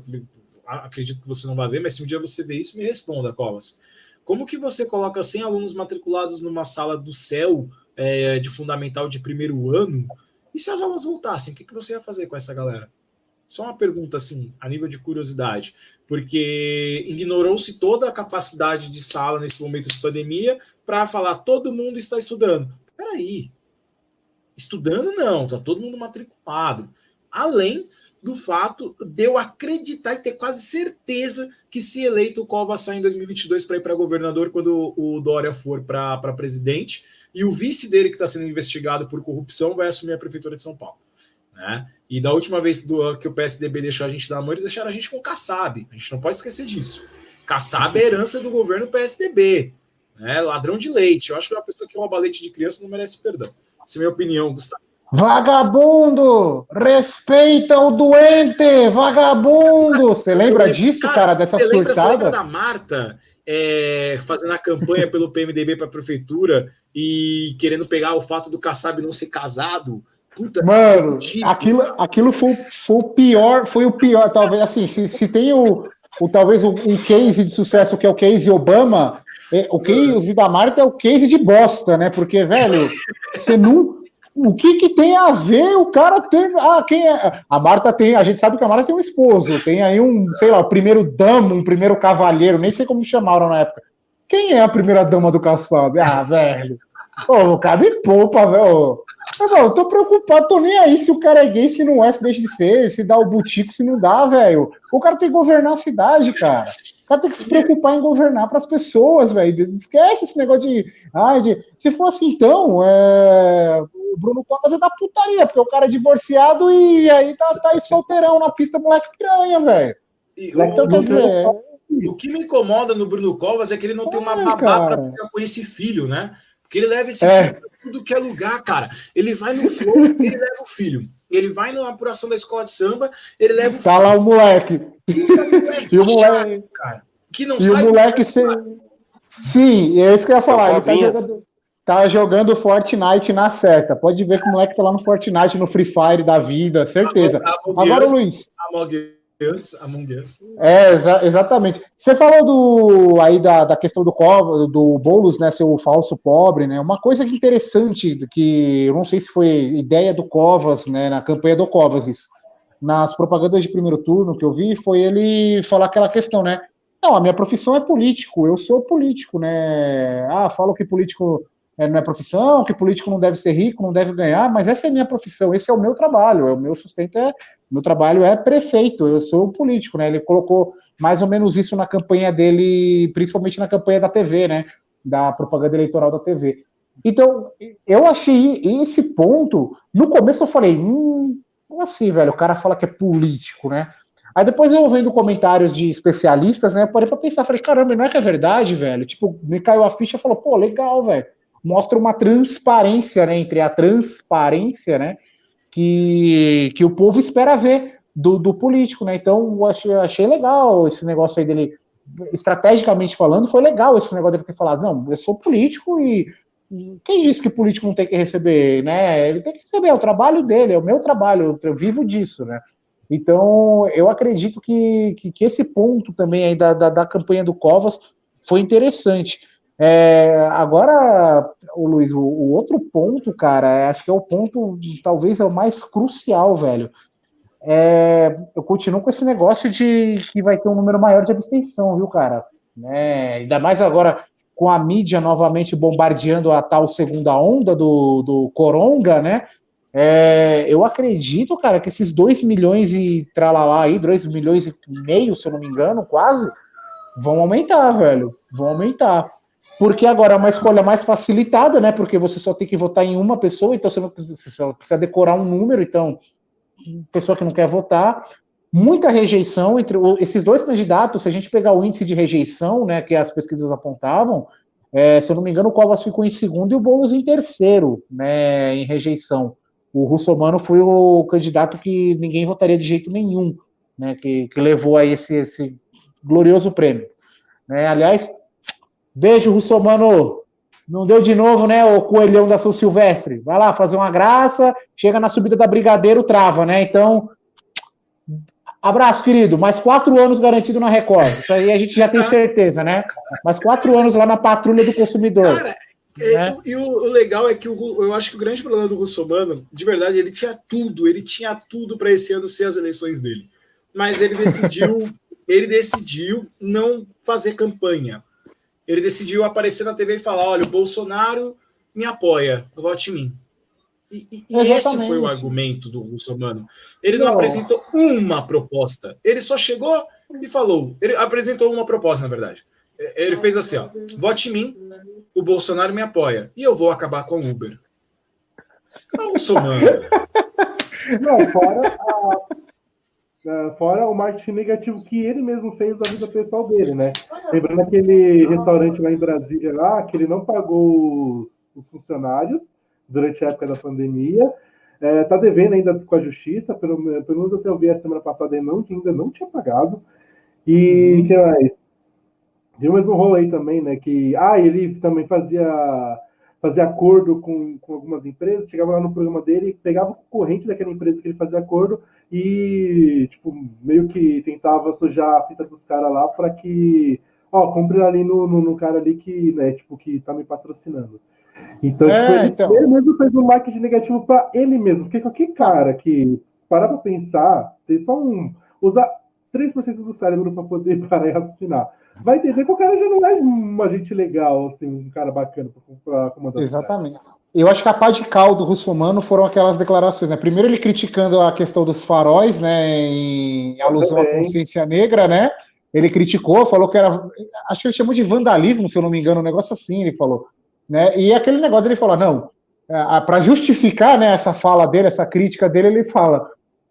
acredito que você não vai ver, mas se um dia você ver isso, me responda, Covas. Como que você coloca 100 alunos matriculados numa sala do céu é, de fundamental de primeiro ano? E se as aulas voltassem, o que, que você ia fazer com essa galera? Só uma pergunta, assim, a nível de curiosidade, porque ignorou-se toda a capacidade de sala nesse momento de pandemia para falar todo mundo está estudando. Peraí, estudando não, tá todo mundo matriculado. Além do fato de eu acreditar e ter quase certeza que se eleito o Cova sai em 2022 para ir para governador quando o Dória for para presidente e o vice dele que está sendo investigado por corrupção vai assumir a prefeitura de São Paulo. Né? E da última vez do, que o PSDB deixou a gente dar mão, eles deixaram a gente com Kassab. A gente não pode esquecer disso. Kassab é herança do governo PSDB. Né? Ladrão de leite. Eu acho que uma pessoa que rouba leite de criança não merece perdão. Essa é a minha opinião, Gustavo. Vagabundo! Respeita o doente! Vagabundo! Você lembra disso, cara, dessa você surtada? Lembra, da Marta é, fazendo a campanha pelo PMDB para a prefeitura e querendo pegar o fato do Kassab não ser casado? Puta, Mano, aquilo, aquilo foi, foi o pior, foi o pior, talvez assim, se, se tem o, o talvez um, um case de sucesso que é o case Obama, é, o case da Marta é o case de bosta, né? Porque, velho, você não o que, que tem a ver o cara ter. Ah, quem é? A Marta tem. A gente sabe que a Marta tem um esposo, tem aí um, sei lá, primeiro damo, um primeiro cavalheiro, nem sei como chamaram na época. Quem é a primeira dama do Kassab? Ah, velho. Ô, cara, me poupa, velho. Não, eu tô preocupado, tô nem aí se o cara é gay, se não é, se deixa de ser, se dá o butico, se não dá, velho. O cara tem que governar a cidade, cara. O cara tem que se preocupar em governar para as pessoas, velho. Esquece esse negócio de, ai, de. Se fosse então, é... o Bruno Covas é da putaria, porque o cara é divorciado e aí tá, tá aí solteirão na pista, moleque piranha, velho. Então, quer dizer. O que me incomoda no Bruno Covas é que ele não tem uma babá para ficar com esse filho, né? Porque ele leva esse é. filho pra tudo que é lugar, cara. Ele vai no flow, (laughs) ele leva o filho. Ele vai na apuração da escola de samba, ele leva o tá filho. lá o moleque. (laughs) E o moleque, cara. Que não e sai o moleque se... Sim, é isso que eu ia falar. Ele tá jogando, tá jogando Fortnite na certa. Pode ver que o moleque tá lá no Fortnite, no Free Fire da vida, certeza. Agora, Luiz. Us, Among Us. É, exa exatamente. Você falou do aí da, da questão do do Boulos, né, ser o falso pobre, né? Uma coisa que interessante, que eu não sei se foi ideia do Covas, né, na campanha do Covas isso. Nas propagandas de primeiro turno que eu vi, foi ele falar aquela questão, né? Não, a minha profissão é político, eu sou político, né? Ah, falo que político é, não é profissão, que político não deve ser rico, não deve ganhar, mas essa é a minha profissão, esse é o meu trabalho, é o meu sustento é meu trabalho é prefeito, eu sou político, né? Ele colocou mais ou menos isso na campanha dele, principalmente na campanha da TV, né? Da propaganda eleitoral da TV. Então, eu achei esse ponto. No começo eu falei, hum, como assim, velho? O cara fala que é político, né? Aí depois eu vendo comentários de especialistas, né? Eu parei pra pensar, falei, caramba, não é que é verdade, velho? Tipo, me caiu a ficha e falou, pô, legal, velho. Mostra uma transparência, né? Entre a transparência, né? que, que o povo espera ver do, do político, né? Então, achei, achei legal esse negócio aí dele, estrategicamente falando, foi legal esse negócio dele ter falado, não, eu sou político e quem disse que político não tem que receber, né? Ele tem que receber, é o trabalho dele, é o meu trabalho, eu vivo disso, né? Então, eu acredito que, que, que esse ponto também aí da, da, da, campanha do Covas foi interessante. É, agora, o Luiz, o, o, outro ponto, cara, acho que é o ponto, talvez é o mais crucial, velho. É, eu continuo com esse negócio de que vai ter um número maior de abstenção, viu, cara? É, ainda mais agora com a mídia novamente bombardeando a tal segunda onda do, do Coronga, né? É, eu acredito, cara, que esses 2 milhões e tralalá aí, 2 milhões e meio, se eu não me engano, quase, vão aumentar, velho. Vão aumentar porque agora é uma escolha mais facilitada, né? Porque você só tem que votar em uma pessoa, então você, não precisa, você precisa decorar um número, então pessoa que não quer votar, muita rejeição entre esses dois candidatos. Se a gente pegar o índice de rejeição, né, que as pesquisas apontavam, é, se eu não me engano, o Covas ficou em segundo e o Boulos em terceiro, né, em rejeição. O Russomano foi o candidato que ninguém votaria de jeito nenhum, né, que, que levou a esse, esse glorioso prêmio. Né, aliás, Beijo, Russomano. Não deu de novo, né, o coelhão da São Silvestre? Vai lá fazer uma graça, chega na subida da Brigadeiro, trava, né? Então, abraço, querido. Mais quatro anos garantido na Record. Isso aí a gente já tem certeza, né? Mais quatro anos lá na patrulha do consumidor. Cara, né? e, e o, o, legal é que o, eu acho que o grande problema do Russomano, de verdade, ele tinha tudo, ele tinha tudo para esse ano ser as eleições dele. Mas ele decidiu, (laughs) ele decidiu não fazer campanha ele decidiu aparecer na TV e falar: olha, o Bolsonaro me apoia, vote em mim. E, e, e esse foi o argumento do Russomano. Ele não, não apresentou uma proposta. Ele só chegou e falou. Ele apresentou uma proposta, na verdade. Ele fez assim: ó, vote em mim, o Bolsonaro me apoia. E eu vou acabar com o Uber. Ah, Russomano. (laughs) Não, fora a, fora o marketing negativo que ele mesmo fez da vida pessoal dele, né? Lembrando aquele restaurante lá em Brasília, lá, que ele não pagou os, os funcionários durante a época da pandemia. É, tá devendo ainda com a justiça, pelo, pelo menos até eu vi a semana passada ele não, que ainda não tinha pagado. E uhum. que mais? Deu mais um rolo aí também, né? Que ah, ele também fazia fazia acordo com, com algumas empresas, chegava lá no programa dele, pegava o concorrente daquela empresa que ele fazia acordo e, tipo, meio que tentava sujar a fita dos caras lá para que, ó, compre ali no, no, no, cara ali que, né, tipo, que tá me patrocinando. Então, é, tipo, ele, então... ele mesmo fez um marketing negativo para ele mesmo, porque qualquer cara que parar para pensar, tem só um, usar 3% do cérebro para poder (laughs) parar e raciocinar. Vai entender que o cara já não é uma gente legal, assim, um cara bacana para comandar. Exatamente. Eu acho que a pá de cal do Russomano foram aquelas declarações, né? Primeiro ele criticando a questão dos faróis, né? Em alusão à consciência negra, né? Ele criticou, falou que era. Acho que ele chamou de vandalismo, se eu não me engano, um negócio assim, ele falou. Né? E aquele negócio ele falou: não, é, para justificar né, essa fala dele, essa crítica dele, ele fala: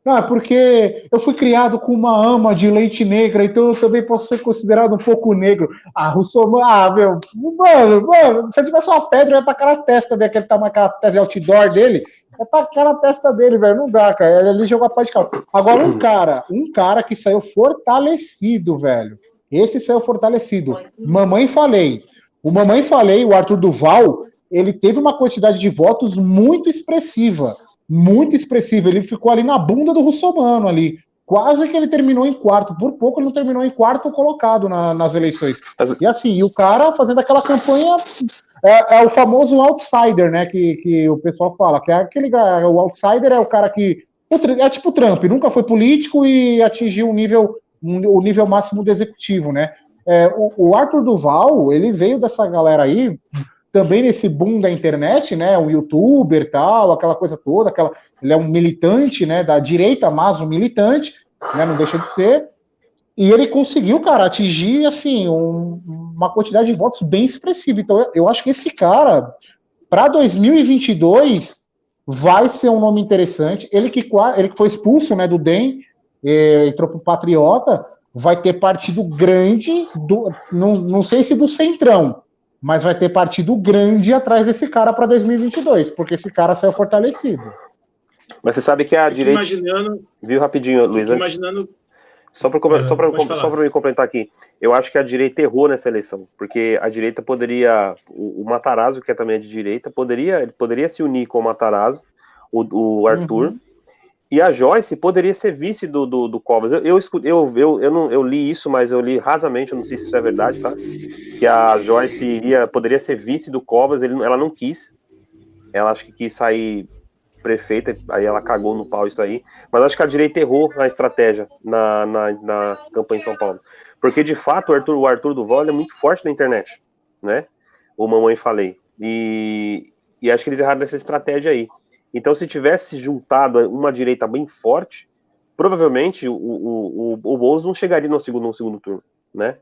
ah, porque eu fui criado com uma ama de leite negra, então eu também posso ser considerado um pouco negro. Ah, Russomano, ah, meu, mano, mano, se eu tivesse uma pedra, eu ia tacar na testa daquele tamanho, aquela testa de outdoor dele, ia tacar na testa dele, velho, não dá, cara, ele jogou a paz de cal. Agora, um cara, um cara que saiu fortalecido, velho, esse saiu fortalecido. Mamãe Falei, o Mamãe Falei, o Arthur Duval, ele teve uma quantidade de votos muito expressiva muito expressivo. Ele ficou ali na bunda do Russomano ali. Quase que ele terminou em quarto. Por pouco ele não terminou em quarto colocado na, nas eleições. E assim, e o cara fazendo aquela campanha. É, é, o famoso outsider, né? Que, que o pessoal fala, que é aquele o outsider é o cara que. É tipo o Trump, nunca foi político e atingiu o nível, o nível máximo do executivo, né? É, o, o Arthur Duval, ele veio dessa galera aí, também nesse boom da internet, né, um youtuber tal, aquela coisa toda, aquela, ele é um militante, né, da direita, mas um militante, né, não deixa de ser, e ele conseguiu, cara, atingir, assim, um, uma quantidade de votos bem expressiva, então eu, eu acho que esse cara, para 2022, vai ser um nome interessante, ele que, ele que foi expulso, né, do DEM, entrou pro Patriota, vai ter partido grande, do, não, não sei se do Centrão, mas vai ter partido grande atrás desse cara para 2022, porque esse cara saiu fortalecido. Mas você sabe que a Fico direita. Imaginando. Viu rapidinho, Luiz? Imaginando. Só para só só me complementar aqui, eu acho que a direita errou nessa eleição, porque a direita poderia, o, o Matarazzo, que é também de direita, poderia, poderia se unir com o Matarazzo, o, o Arthur, uhum. E a Joyce poderia ser vice do, do, do Covas. Eu, eu, eu, eu, eu, não, eu li isso, mas eu li rasamente, eu não sei se isso é verdade, tá? Que a Joyce iria, poderia ser vice do Covas, ele, ela não quis. Ela acho que quis sair prefeita, aí ela cagou no pau isso aí. Mas acho que a direita errou na estratégia na, na, na campanha em São Paulo. Porque, de fato, o Arthur, o Arthur Duval é muito forte na internet, né? O Mamãe Falei. E, e acho que eles erraram nessa estratégia aí. Então, se tivesse juntado uma direita bem forte, provavelmente o, o, o, o não chegaria no segundo, no segundo turno, né?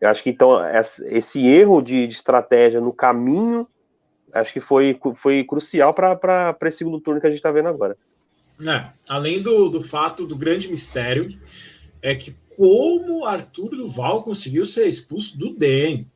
Eu acho que então esse erro de, de estratégia no caminho, acho que foi, foi crucial para esse segundo turno que a gente está vendo agora. É, além do, do fato do grande mistério, é que como Arthur Duval conseguiu ser expulso do DEM,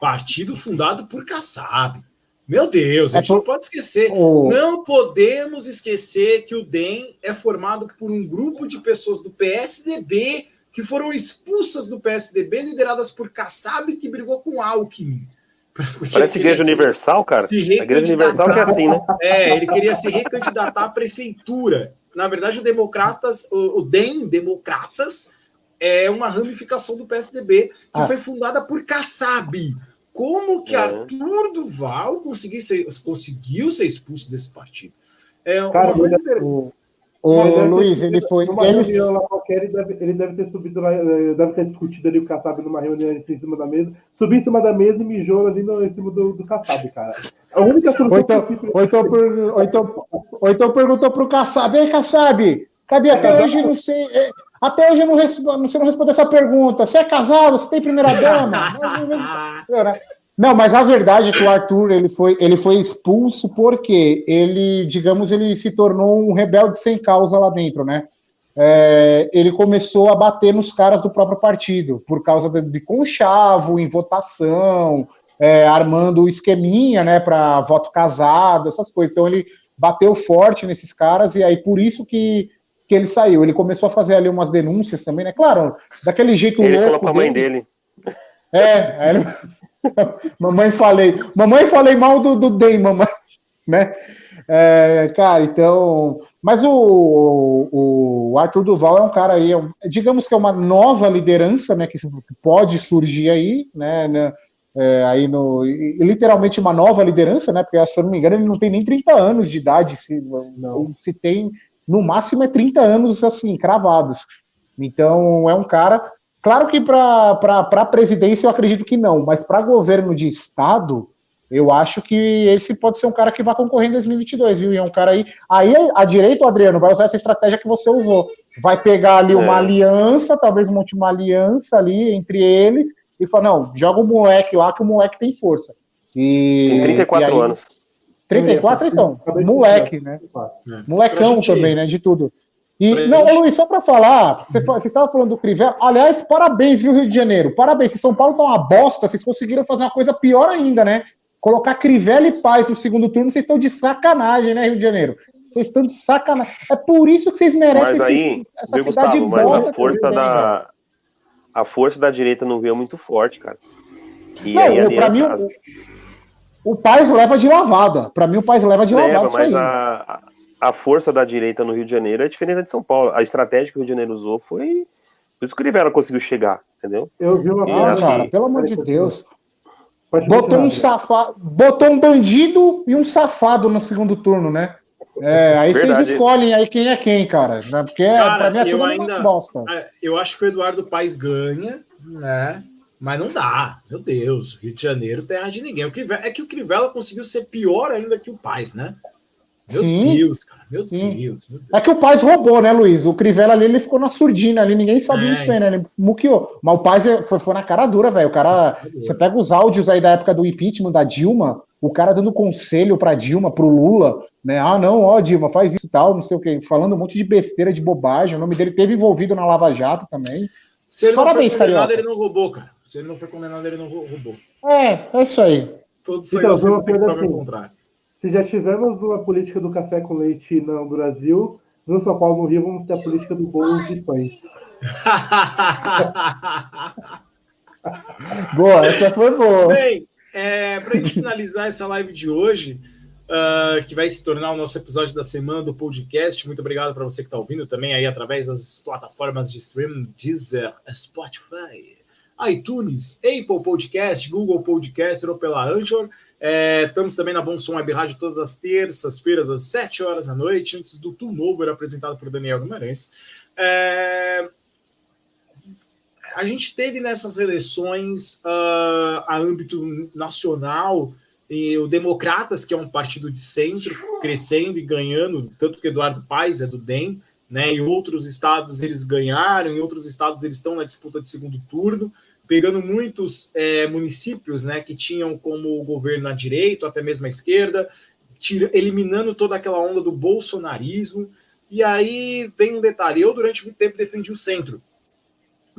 partido fundado por Kassab. Meu Deus, a gente é por... não pode esquecer. Oh. Não podemos esquecer que o DEM é formado por um grupo de pessoas do PSDB que foram expulsas do PSDB, lideradas por Kassab, que brigou com Alckmin. (laughs) Parece Igreja Universal, cara. A Igreja Universal que é assim, né? É, ele queria se recandidatar à prefeitura. Na verdade, o Democratas, o, o DEM Democratas, é uma ramificação do PSDB que ah. foi fundada por Kassab como que é. Arthur Duval conseguiu ser, conseguiu ser expulso desse partido. É Cara, uma coisa o, o Luiz, ele foi. Ele... reunião lá qualquer, ele deve, ele deve ter subido lá, eh, deve ter discutido ali o Kassab numa reunião em cima da mesa, subiu em cima da mesa e mijou ali no, em cima do, do Kassab, cara. A única solução. Ou então, que... ou então, ou então, ou então perguntou pro Kassab, ei, Kassab, cadê? Até hoje não sei. É, até hoje eu não respondo, você não respondeu essa pergunta. Você é casado? Você tem primeira dama? (laughs) não, mas a verdade é que o Arthur ele foi, ele foi expulso porque ele, digamos, ele se tornou um rebelde sem causa lá dentro, né? É, ele começou a bater nos caras do próprio partido por causa de, de conchavo em votação, é, armando esqueminha, né, para voto casado, essas coisas. Então ele bateu forte nesses caras e aí por isso que que ele saiu. Ele começou a fazer ali umas denúncias também, né? Claro, daquele jeito ele louco. Ele falou pra mãe dele. É, ele... (laughs) mamãe falei, mamãe falei mal do, do DEM, mamãe, né? É, cara, então, mas o, o Arthur Duval é um cara aí, é um, digamos que é uma nova liderança, né, que pode surgir aí, né, né é, aí no, literalmente uma nova liderança, né, porque se eu não me engano ele não tem nem 30 anos de idade, se, não. se tem no máximo é 30 anos assim, cravados. Então é um cara Claro que para a presidência eu acredito que não, mas para governo de estado, eu acho que esse pode ser um cara que vai concorrer em 2022, viu? E é um cara aí. Aí a direita, Adriano, vai usar essa estratégia que você usou. Vai pegar ali uma é. aliança, talvez monte uma aliança ali entre eles e falar: não, joga o moleque lá que o moleque tem força. E, tem 34 e aí, anos. 34, então. Moleque, né? É. Molecão também, né? De tudo. E, não, Luiz, só para falar, você, você estava falando do Crivella. Aliás, parabéns, viu, Rio de Janeiro? Parabéns. Se São Paulo tá uma bosta, vocês conseguiram fazer uma coisa pior ainda, né? Colocar Crivella e Paz no segundo turno, vocês estão de sacanagem, né, Rio de Janeiro? Vocês estão de sacanagem. É por isso que vocês merecem mas aí, esse, essa cidade Gustavo, bosta. a força, da, a força da direita não veio muito forte, cara. E não, aí, pra mim, o, o Paz leva de lavada. Para mim, o Paz leva de leva, lavada. Mas a, a força da direita no Rio de Janeiro é diferente da de São Paulo. A estratégia que o Rio de Janeiro usou foi. Por isso que o Crivella conseguiu chegar, entendeu? Eu vi uma coisa, cara, pelo amor de Deus. Botou um safado, botou um bandido e um safado no segundo turno, né? É, aí Verdade. vocês escolhem aí quem é quem, cara. Né? Porque cara, pra mim é tudo ainda, bosta. É, eu acho que o Eduardo Paes ganha, né? Mas não dá, meu Deus. Rio de Janeiro, terra de ninguém. O Crivella, é que o Crivella conseguiu ser pior ainda que o Paes, né? Meu Sim. Deus, cara, meu Deus, meu Deus, É que o Paz roubou, né, Luiz? O Crivella ali, ele ficou na surdina ali, ninguém sabia é, muito bem, né? Ele muqueou. Mas o Paz é, foi, foi na cara dura, velho. O cara. Você pega os áudios aí da época do impeachment da Dilma, o cara dando conselho pra Dilma, pro Lula, né? Ah, não, ó, Dilma, faz isso e tal, não sei o quê. Falando um monte de besteira, de bobagem. O nome dele teve envolvido na Lava Jato também. Se ele Parabéns, não foi condenado, ele não roubou, cara. Se ele não foi condenado, ele não roubou. É, é isso aí. Todos então, que provar o contrário. Se já tivemos uma política do café com leite no Brasil, no São Paulo, no Rio, vamos ter a política do bolo de pães. (laughs) boa, essa foi boa. Bem, é, para a gente finalizar essa live de hoje, uh, que vai se tornar o nosso episódio da semana do podcast, muito obrigado para você que está ouvindo também aí através das plataformas de streaming, Deezer, Spotify, iTunes, Apple Podcast, Google Podcast ou pela Anchor. É, estamos também na Bom Som Web Rádio todas as terças-feiras, às 7 horas da noite, antes do Tu Novo, era apresentado por Daniel Guimarães. É, a gente teve nessas eleições, uh, a âmbito nacional, e o Democratas, que é um partido de centro, crescendo e ganhando, tanto que Eduardo Paes é do DEM, né, em outros estados eles ganharam, em outros estados eles estão na disputa de segundo turno pegando muitos é, municípios né, que tinham como governo a direita, até mesmo a esquerda, tira, eliminando toda aquela onda do bolsonarismo. E aí vem um detalhe: eu, durante muito tempo, defendi o centro,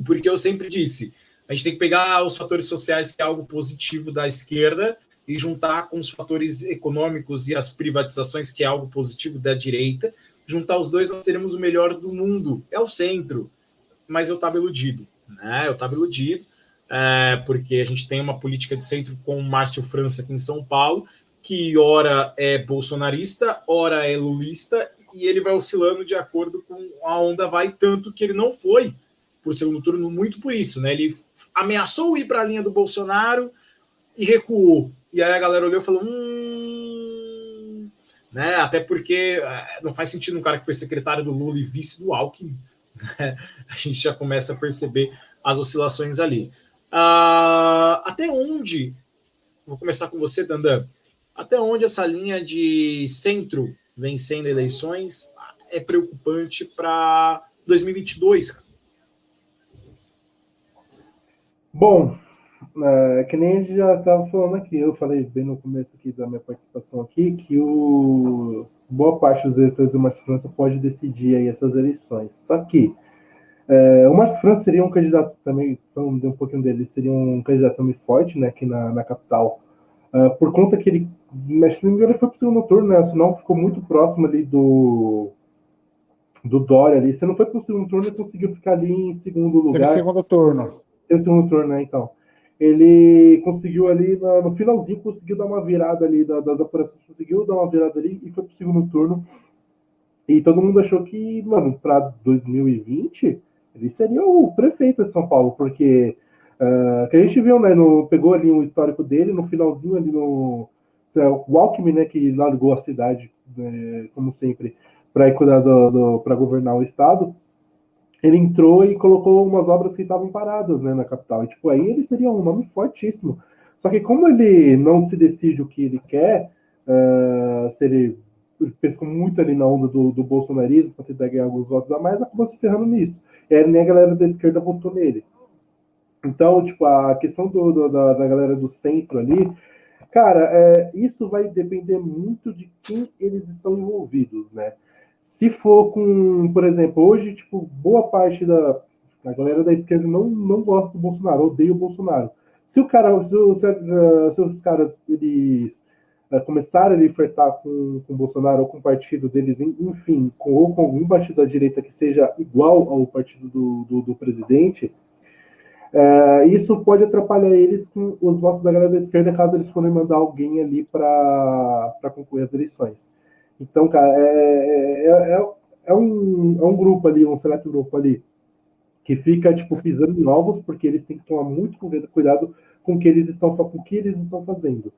porque eu sempre disse. A gente tem que pegar os fatores sociais, que é algo positivo da esquerda, e juntar com os fatores econômicos e as privatizações, que é algo positivo da direita. Juntar os dois, nós teremos o melhor do mundo. É o centro. Mas eu estava iludido. Né? Eu estava iludido é, porque a gente tem uma política de centro com o Márcio França aqui em São Paulo, que ora é bolsonarista, ora é lulista, e ele vai oscilando de acordo com a onda vai, tanto que ele não foi por segundo turno, muito por isso, né? Ele ameaçou ir para a linha do Bolsonaro e recuou. E aí a galera olhou e falou: hum. Né? Até porque é, não faz sentido um cara que foi secretário do Lula e vice do Alckmin. Né? (laughs) A gente já começa a perceber as oscilações ali. Uh, até onde, vou começar com você, Dandan, até onde essa linha de centro vencendo eleições é preocupante para 2022? Bom, é, que nem a gente já estava falando aqui, eu falei bem no começo aqui da minha participação aqui, que o boa parte dos eleitores do Márcio França pode decidir aí essas eleições. Só que é, o Márcio França seria um candidato também, falando um pouquinho dele, seria um candidato também forte, né, aqui na, na capital, uh, por conta que ele, se não me engano, ele foi para o segundo turno, né, senão ficou muito próximo ali do do Dória ali. Se não foi para o segundo turno, ele conseguiu ficar ali em segundo lugar. Teve segundo turno. Teve segundo turno, né, então. Ele conseguiu ali, no, no finalzinho, conseguiu dar uma virada ali das, das apurações, conseguiu dar uma virada ali e foi para o segundo turno. E todo mundo achou que, mano, para 2020 ele seria o prefeito de São Paulo, porque uh, que a gente viu, né? No, pegou ali um histórico dele, no finalzinho ali no. O Alckmin, né, que largou a cidade, né, como sempre, para cuidar do, do para governar o estado. Ele entrou e colocou umas obras que estavam paradas né, na capital. E, tipo, aí ele seria um nome fortíssimo. Só que como ele não se decide o que ele quer, uh, se ele pescou muito ali na onda do, do bolsonarismo para tentar ganhar alguns votos a mais, acabou se ferrando nisso. E aí nem a galera da esquerda votou nele. Então, tipo, a questão do, do da, da, galera do centro ali, cara, é, isso vai depender muito de quem eles estão envolvidos, né? Se for com, por exemplo, hoje, tipo, boa parte da a galera da esquerda não, não gosta do Bolsonaro, odeia o Bolsonaro. Se o cara, se, se, se os caras eles uh, começarem a flertar com, com o Bolsonaro ou com o partido deles, enfim, com, ou com algum partido da direita que seja igual ao partido do, do, do presidente, uh, isso pode atrapalhar eles com os votos da galera da esquerda caso eles forem mandar alguém ali para concorrer às eleições. Então, cara, é, é, é, é, um, é um grupo ali, um seleto grupo ali, que fica, tipo, pisando em ovos, porque eles têm que tomar muito cuidado com o que eles estão, com o que eles estão fazendo.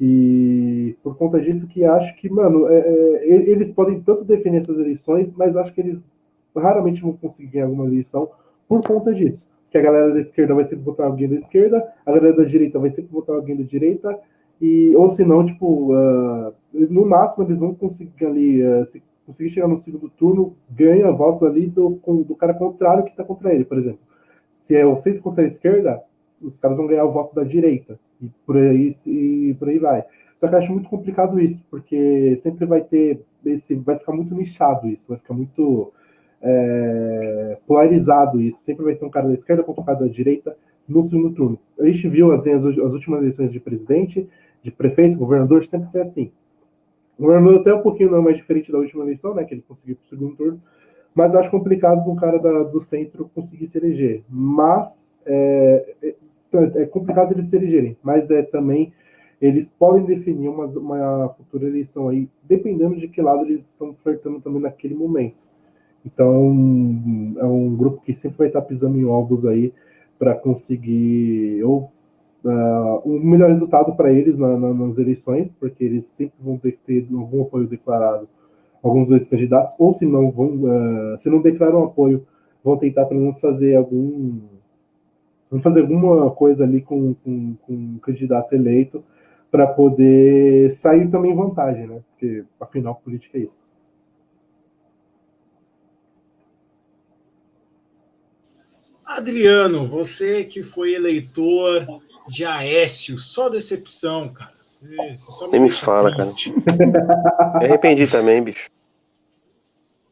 E por conta disso que acho que, mano, é, é, eles podem tanto defender essas eleições, mas acho que eles raramente vão conseguir ganhar alguma eleição por conta disso. Que a galera da esquerda vai sempre votar alguém da esquerda, a galera da direita vai sempre votar alguém da direita, e, ou se não, tipo, uh, no máximo eles vão conseguir ali, uh, se conseguir chegar no segundo turno, ganha votos ali do, do cara contrário que está contra ele, por exemplo. Se é o centro contra a esquerda, os caras vão ganhar o voto da direita, e por aí, e por aí vai. Só que eu acho muito complicado isso, porque sempre vai ter esse, vai ficar muito nichado isso, vai ficar muito é, polarizado isso. Sempre vai ter um cara da esquerda contra um cara da direita no segundo turno. A gente viu as, as últimas eleições de presidente, de prefeito, governador, sempre foi assim. O governador até um pouquinho não é mais diferente da última eleição, né? Que ele conseguiu para o segundo turno. Mas acho complicado um cara da, do centro conseguir se eleger. Mas é, é, é complicado eles se elegerem. Mas é também eles podem definir uma, uma futura eleição aí, dependendo de que lado eles estão flertando também naquele momento. Então, é um grupo que sempre vai estar pisando em ovos aí para conseguir ou uh, um melhor resultado para eles na, na, nas eleições, porque eles sempre vão ter que ter algum apoio declarado, alguns dois candidatos, ou se não vão, uh, se não declaram apoio, vão tentar pelo menos fazer algum vão fazer alguma coisa ali com, com, com um candidato eleito para poder sair também em vantagem, né? Porque afinal política é isso. Adriano, você que foi eleitor de Aécio, só decepção, cara. Você, você só me Nem me fala, triste. cara. me arrependi também, bicho.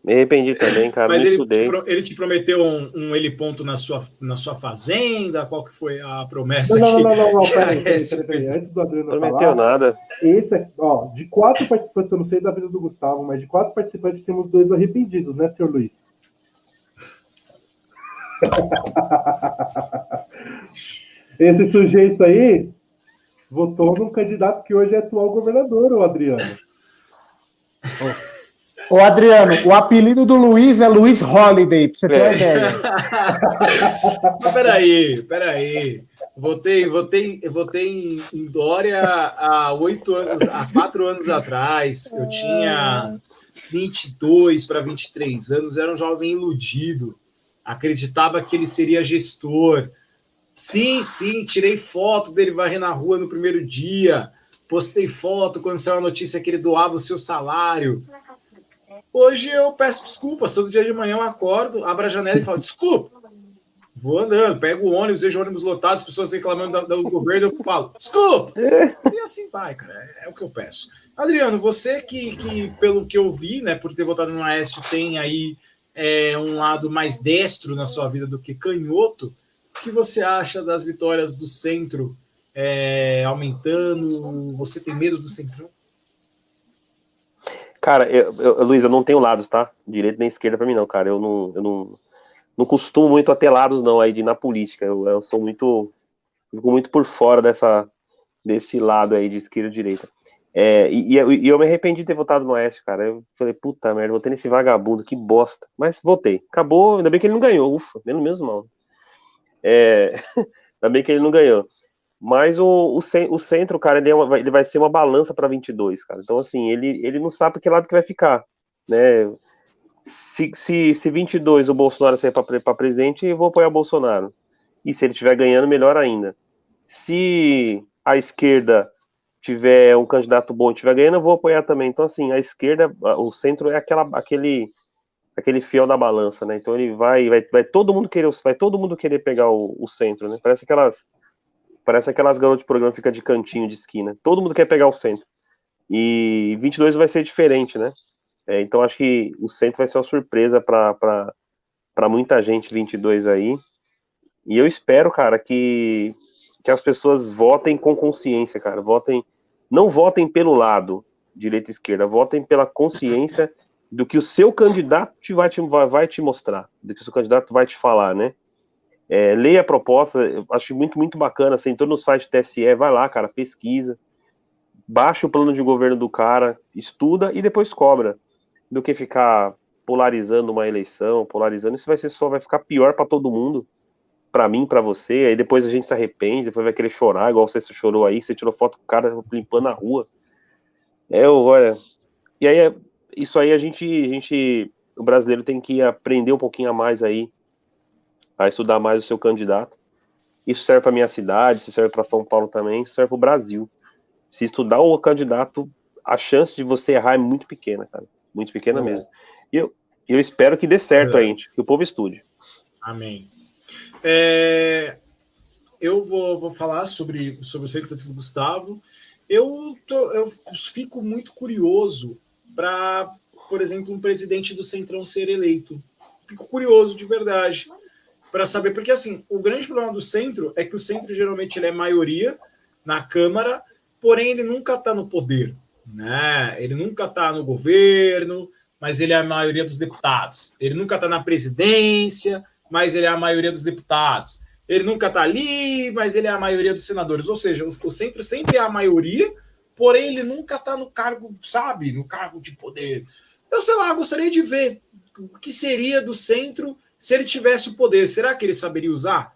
Me arrependi também, cara. Mas ele te, ele te, prometeu um, um ele ponto na sua, na sua fazenda? Qual que foi a promessa? Não, não, não, não, não, (laughs) peraí, peraí, peraí, peraí. Antes do Adriano Prometeu falar, nada. Esse, ó, de quatro participantes, eu não sei da vida do Gustavo, mas de quatro participantes temos dois arrependidos, né, senhor Luiz? (laughs) Esse sujeito aí votou num candidato que hoje é atual governador, o Adriano. Ô, Adriano, o apelido do Luiz é Luiz Holiday, pra você ter uma é. ideia. (laughs) Mas peraí, peraí. Votei, votei, votei em Dória há oito anos, há quatro anos atrás. Eu tinha 22 para 23 anos, era um jovem iludido. Acreditava que ele seria gestor Sim, sim, tirei foto dele varrer na rua no primeiro dia. Postei foto quando saiu a notícia que ele doava o seu salário. Hoje eu peço desculpas. Todo dia de manhã eu acordo, abro a janela e falo: desculpa. Vou andando, pego o ônibus, vejo ônibus lotados, pessoas reclamando do governo, eu falo: desculpa. E assim vai, cara. É, é, o que eu peço. Adriano, você que, que, pelo que eu vi, né, por ter votado no Aécio, tem aí é, um lado mais destro na sua vida do que canhoto que você acha das vitórias do centro é, aumentando? Você tem medo do centrão? Cara, eu, eu, Luiz, eu não tenho lados, tá? Direita nem esquerda para mim, não, cara. Eu não, eu não, não costumo muito a ter lados, não, aí de, na política. Eu, eu sou muito. Fico muito por fora dessa, desse lado aí de esquerda e direita. É, e, e, eu me arrependi de ter votado no Oeste, cara. Eu falei, puta merda, votei nesse vagabundo, que bosta. Mas votei. Acabou, ainda bem que ele não ganhou, ufa, menos mesmo mal. É, (laughs) ainda bem que ele não ganhou. Mas o, o, o centro, cara, ele, é uma, ele vai ser uma balança para 22, cara. Então, assim, ele, ele não sabe que lado que vai ficar, né? se, se, se 22 o Bolsonaro sair para presidente, eu vou apoiar o Bolsonaro. E se ele estiver ganhando, melhor ainda. Se a esquerda tiver um candidato bom e estiver ganhando, eu vou apoiar também. Então, assim, a esquerda, o centro é aquela, aquele, aquele fiel da balança, né? Então ele vai, vai, vai todo mundo querer, vai todo mundo querer pegar o, o centro, né? Parece aquelas, parece aquelas garotas de programa que fica de cantinho de esquina. Todo mundo quer pegar o centro. E 22 vai ser diferente, né? É, então acho que o centro vai ser uma surpresa para muita gente 22 aí. E eu espero, cara, que, que as pessoas votem com consciência, cara. Votem, não votem pelo lado, direita e esquerda, votem pela consciência do que o seu candidato te vai, te, vai, vai te mostrar, do que o seu candidato vai te falar, né? É, leia a proposta, eu acho muito, muito bacana. Você entrou no site TSE, vai lá, cara, pesquisa, baixa o plano de governo do cara, estuda e depois cobra do que ficar polarizando uma eleição, polarizando, isso vai ser só, vai ficar pior para todo mundo, para mim, para você, aí depois a gente se arrepende, depois vai querer chorar, igual você chorou aí, você tirou foto com o cara limpando a rua. É, olha, e aí, é, isso aí a gente, a gente, o brasileiro tem que aprender um pouquinho a mais aí, a estudar mais o seu candidato. Isso serve para minha cidade, isso serve para São Paulo também, isso serve para o Brasil. Se estudar o candidato, a chance de você errar é muito pequena, cara muito pequena uhum. mesmo. E eu, eu espero que dê certo aí, que o povo estude. Amém. É, eu vou, vou falar sobre, sobre o centro do Gustavo. Eu, tô, eu fico muito curioso para, por exemplo, um presidente do Centrão ser eleito. Fico curioso de verdade para saber, porque assim, o grande problema do centro é que o centro geralmente ele é maioria na Câmara, porém ele nunca está no poder né? Ele nunca está no governo, mas ele é a maioria dos deputados. Ele nunca está na presidência, mas ele é a maioria dos deputados. Ele nunca está ali, mas ele é a maioria dos senadores. Ou seja, o, centro sempre é a maioria, porém ele nunca está no cargo, sabe, no cargo de poder. Eu sei lá, gostaria de ver o que seria do centro se ele tivesse o poder. Será que ele saberia usar?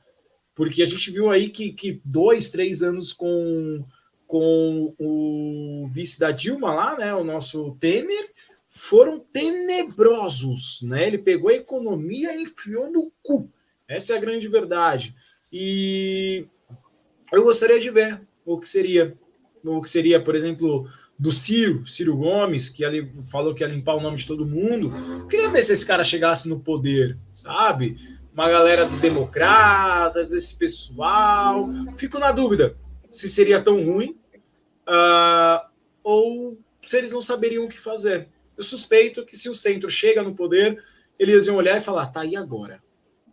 Porque a gente viu aí que, que dois, três anos com com o vice da Dilma lá, né, o nosso Temer, foram tenebrosos, né? Ele pegou a economia e enfiou no cu. Essa é a grande verdade. E eu gostaria de ver o que seria, o que seria, por exemplo, do Ciro, Ciro Gomes, que ali falou que ia limpar o nome de todo mundo. Eu queria ver se esse cara chegasse no poder, sabe? Uma galera do Democratas, esse pessoal. Fico na dúvida se seria tão ruim uh, ou se eles não saberiam o que fazer. Eu suspeito que se o centro chega no poder, eles iam olhar e falar: tá, e agora?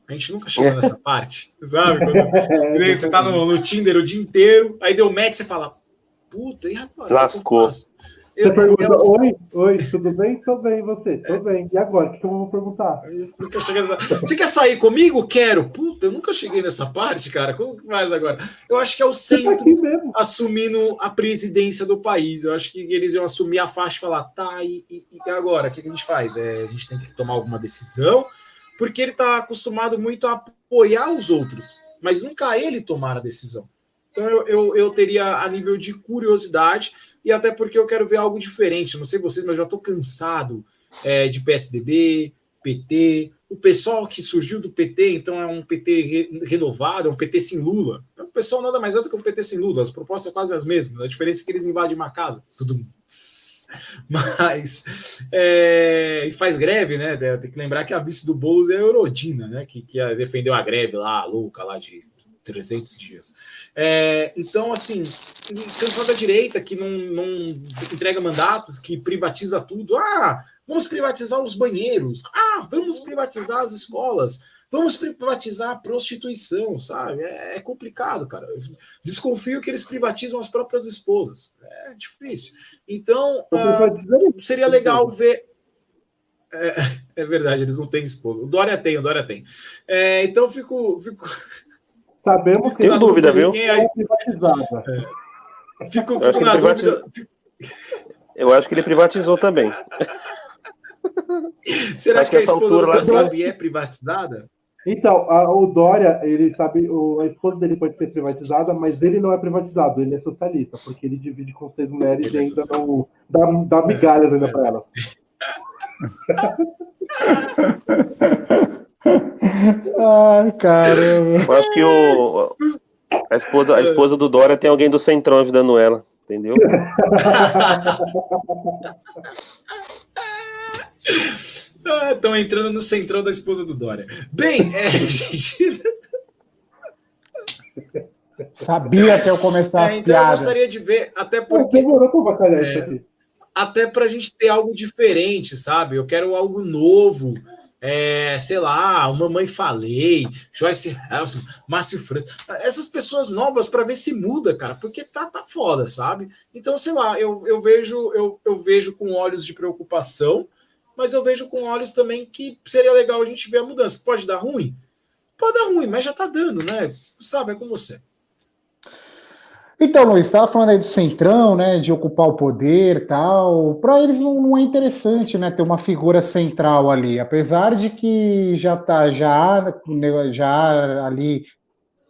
A gente nunca chegou nessa (laughs) parte, sabe? Quando você tá no, no, Tinder o dia inteiro, aí deu match, você fala: puta, e agora? Lascou. Eu, você pergunta, eu... oi, oi, tudo bem? Tô bem, você? Tô é. bem. E agora? O que eu vou perguntar? nunca cheguei nessa... Você quer sair comigo? Quero. Puta, eu nunca cheguei nessa parte, cara. Como que faz agora? Eu acho que é o tá centro tá assumindo a presidência do país. Eu acho que eles iam assumir a faixa e falar, tá, e, e, e agora? O que a gente faz? É, a gente tem que tomar alguma decisão, porque ele tá acostumado muito a apoiar os outros, mas nunca ele tomar a decisão. Então eu, eu, eu teria a nível de curiosidade e até porque eu quero ver algo diferente. Não sei vocês, mas eu já estou cansado é, de PSDB, PT. O pessoal que surgiu do PT, então é um PT re renovado, é um PT sem Lula. O pessoal nada mais é do que um PT sem Lula. As propostas são quase as mesmas. A diferença é que eles invadem uma casa. Tudo. (laughs) Mas. É, e faz greve, né? Tem que lembrar que a vice do Boulos é a Eurodina, né? Que, que defendeu a greve lá, a louca lá de 300 dias. É, então, assim, cansado da direita que não, não entrega mandatos, que privatiza tudo. Ah, vamos privatizar os banheiros. Ah, vamos privatizar as escolas. Vamos privatizar a prostituição, sabe? É, é complicado, cara. Eu desconfio que eles privatizam as próprias esposas. É difícil. Então, ah, seria legal ver. É, (laughs) é, verdade, eles não têm esposa. O Dória tem, o Dória tem. É, então, fico, fico, Sabemos que. Tem dúvida, viu? É privatizada. É. Fico, fico na dúvida. Eu acho que ele privatizou também. (laughs) Será acho que, a esposa do Kassab é privatizada? Então, a, o Dória, ele sabe, o, a esposa dele pode ser privatizada, mas ele não é privatizado, ele é socialista, porque ele divide com seis mulheres ele e é ainda é não dá, dá migalhas ainda é. para elas. (laughs) (laughs) Ai, caramba. Eu acho que o, a, esposa, a esposa do Dória tem alguém do Centrão ajudando ela, entendeu? Estão ah, entrando no centrão da esposa do Dória. Bem, é, (laughs) gente. Sabia até eu começar é, Então eu gostaria de ver, até porque. É, até para a gente ter algo diferente, sabe? Eu quero algo novo. É, sei lá, uma mãe falei, Joyce Helson, Márcio Freitas, essas pessoas novas para ver se muda, cara, porque tá, tá foda, sabe? Então, sei lá, eu, eu vejo eu, eu vejo com olhos de preocupação, mas eu vejo com olhos também que seria legal a gente ver a mudança. Pode dar ruim? Pode dar ruim, mas já tá dando, né? Sabe, é com você. Então, Luiz, estava falando aí do centrão, né, de ocupar o poder tal. Para eles não, não, é interessante, né, ter uma figura central ali, apesar de que já tá já já ali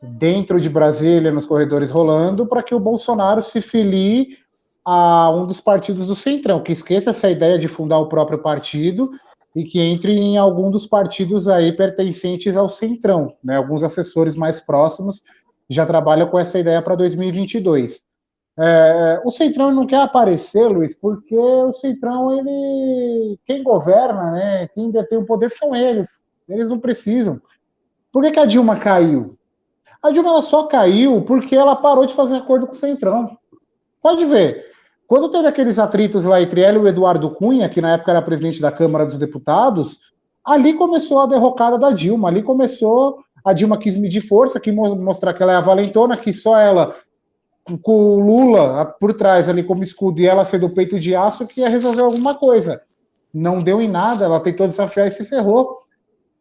dentro de Brasília nos corredores rolando para que o Bolsonaro se filie a um dos partidos do centrão, que esqueça essa ideia de fundar o próprio partido e que entre em algum dos partidos aí pertencentes ao centrão, né, alguns assessores mais próximos já trabalha com essa ideia para 2022. É, o Centrão não quer aparecer, Luiz, porque o Centrão, ele, quem governa, né, quem detém o poder são eles. Eles não precisam. Por que, que a Dilma caiu? A Dilma só caiu porque ela parou de fazer acordo com o Centrão. Pode ver. Quando teve aqueles atritos lá entre ela e o Eduardo Cunha, que na época era presidente da Câmara dos Deputados, ali começou a derrocada da Dilma, ali começou a Dilma quis medir força, quis mostrar que ela é a valentona, que só ela, com o Lula por trás ali como escudo e ela ser do peito de aço, que ia resolver alguma coisa. Não deu em nada, ela tentou desafiar e se ferrou.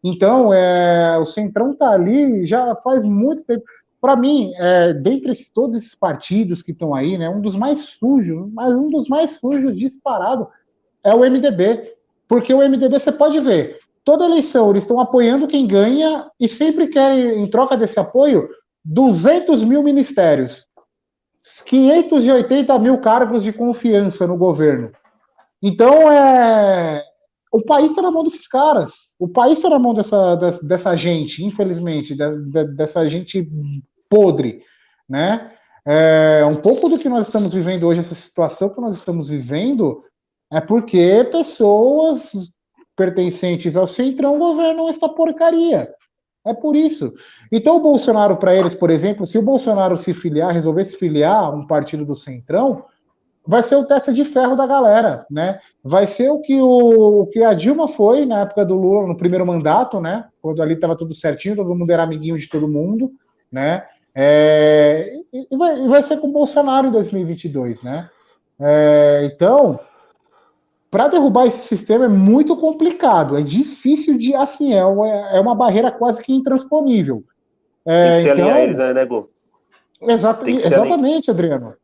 Então, é, o Centrão tá ali já faz muito tempo. Para mim, é, dentre esses, todos esses partidos que estão aí, né, um dos mais sujos, mas um dos mais sujos disparado é o MDB. Porque o MDB, você pode ver, toda eleição eles estão apoiando quem ganha e sempre querem, em troca desse apoio, 200 mil ministérios, 580 mil cargos de confiança no governo. Então, é, o país está na mão desses caras. O país está na mão dessa, dessa, dessa gente, infelizmente, dessa, dessa gente podre, né? É, um pouco do que nós estamos vivendo hoje, essa situação que nós estamos vivendo, é porque pessoas pertencentes ao Centrão governam essa porcaria. É por isso. Então, o Bolsonaro, para eles, por exemplo, se o Bolsonaro se filiar, resolver se filiar a um partido do Centrão, vai ser o teste de ferro da galera, né? Vai ser o que, o, o que a Dilma foi na época do Lula, no primeiro mandato, né? Quando ali estava tudo certinho, todo mundo era amiguinho de todo mundo, né? É, e, vai, e vai ser com o Bolsonaro em 2022, né? É, então, para derrubar esse sistema é muito complicado, é difícil de, assim, é uma, é uma barreira quase que intransponível. É, tem que se então, eles, né, Nego? Exato, exatamente, Adriano.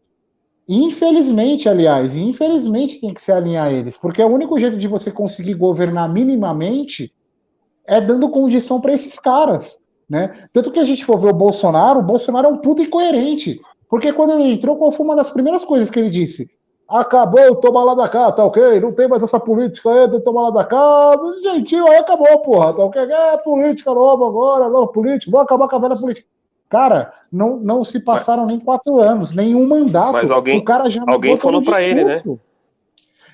Infelizmente, aliás, infelizmente tem que se alinhar a eles, porque o único jeito de você conseguir governar minimamente é dando condição para esses caras, né? Tanto que a gente for ver o Bolsonaro, o Bolsonaro é um puto incoerente, porque quando ele entrou, qual foi uma das primeiras coisas que ele disse? Acabou, toma lá da cá, tá ok? Não tem mais essa política aí de tomar lá da cá. Gentil, aí acabou, porra, tá ok? É política nova agora, não, política, vou acabar com a velha política. Cara, não, não se passaram mas, nem quatro anos, nenhum mandato. Mas alguém, o cara já alguém falou para ele, né?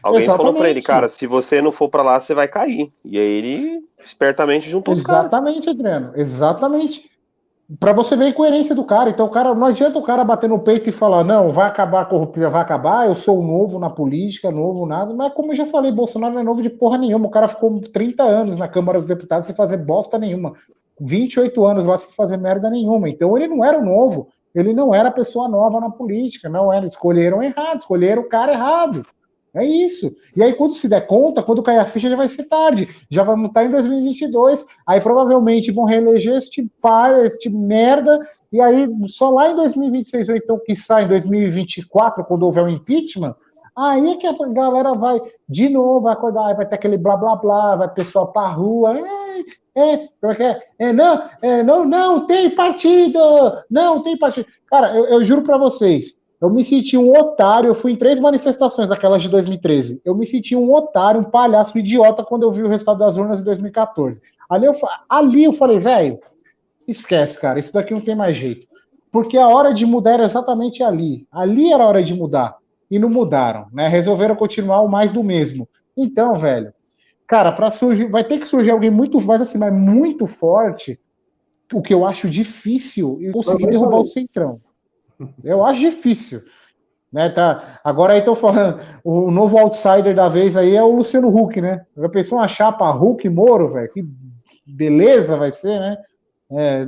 Alguém Exatamente. falou para ele, cara, se você não for para lá, você vai cair. E aí ele espertamente juntou os Exatamente, Adriano, exatamente para você ver a incoerência do cara. Então, o cara não adianta o cara bater no peito e falar, não, vai acabar a corrupção, vai acabar, eu sou novo na política, novo nada. Mas como eu já falei, Bolsonaro não é novo de porra nenhuma. O cara ficou 30 anos na Câmara dos Deputados sem fazer bosta nenhuma. 28 anos lá sem fazer merda nenhuma. Então ele não era novo, ele não era pessoa nova na política, não era. Escolheram errado, escolheram o cara errado. É isso. E aí, quando se der conta, quando cair a ficha, já vai ser tarde. Já vamos estar em 2022. Aí provavelmente vão reeleger este par, este merda. E aí, só lá em 2026, ou então que sai em 2024, quando houver o um impeachment, aí é que a galera vai de novo, acordar, vai ter aquele blá blá blá, vai pessoal pra rua. É, é, porque, é, não, é, não, não tem partido! Não tem partido. Cara, eu, eu juro para vocês Eu me senti um otário. Eu fui em três manifestações daquelas de 2013. Eu me senti um otário, um palhaço, um idiota quando eu vi o resultado das urnas em 2014. Ali eu, ali eu falei, velho, esquece, cara. Isso daqui não tem mais jeito. Porque a hora de mudar era exatamente ali. Ali era a hora de mudar. E não mudaram, né? Resolveram continuar o mais do mesmo. Então, velho, cara, para surgir, vai ter que surgir alguém muito, mais assim, mas muito forte. O que eu acho difícil e conseguir derrubar o Centrão. Eu acho difícil. Né, tá. Agora aí estão falando, o novo outsider da vez aí é o Luciano Huck, né? Já pensou uma chapa Huck Moro, velho? Que beleza vai ser, né? É,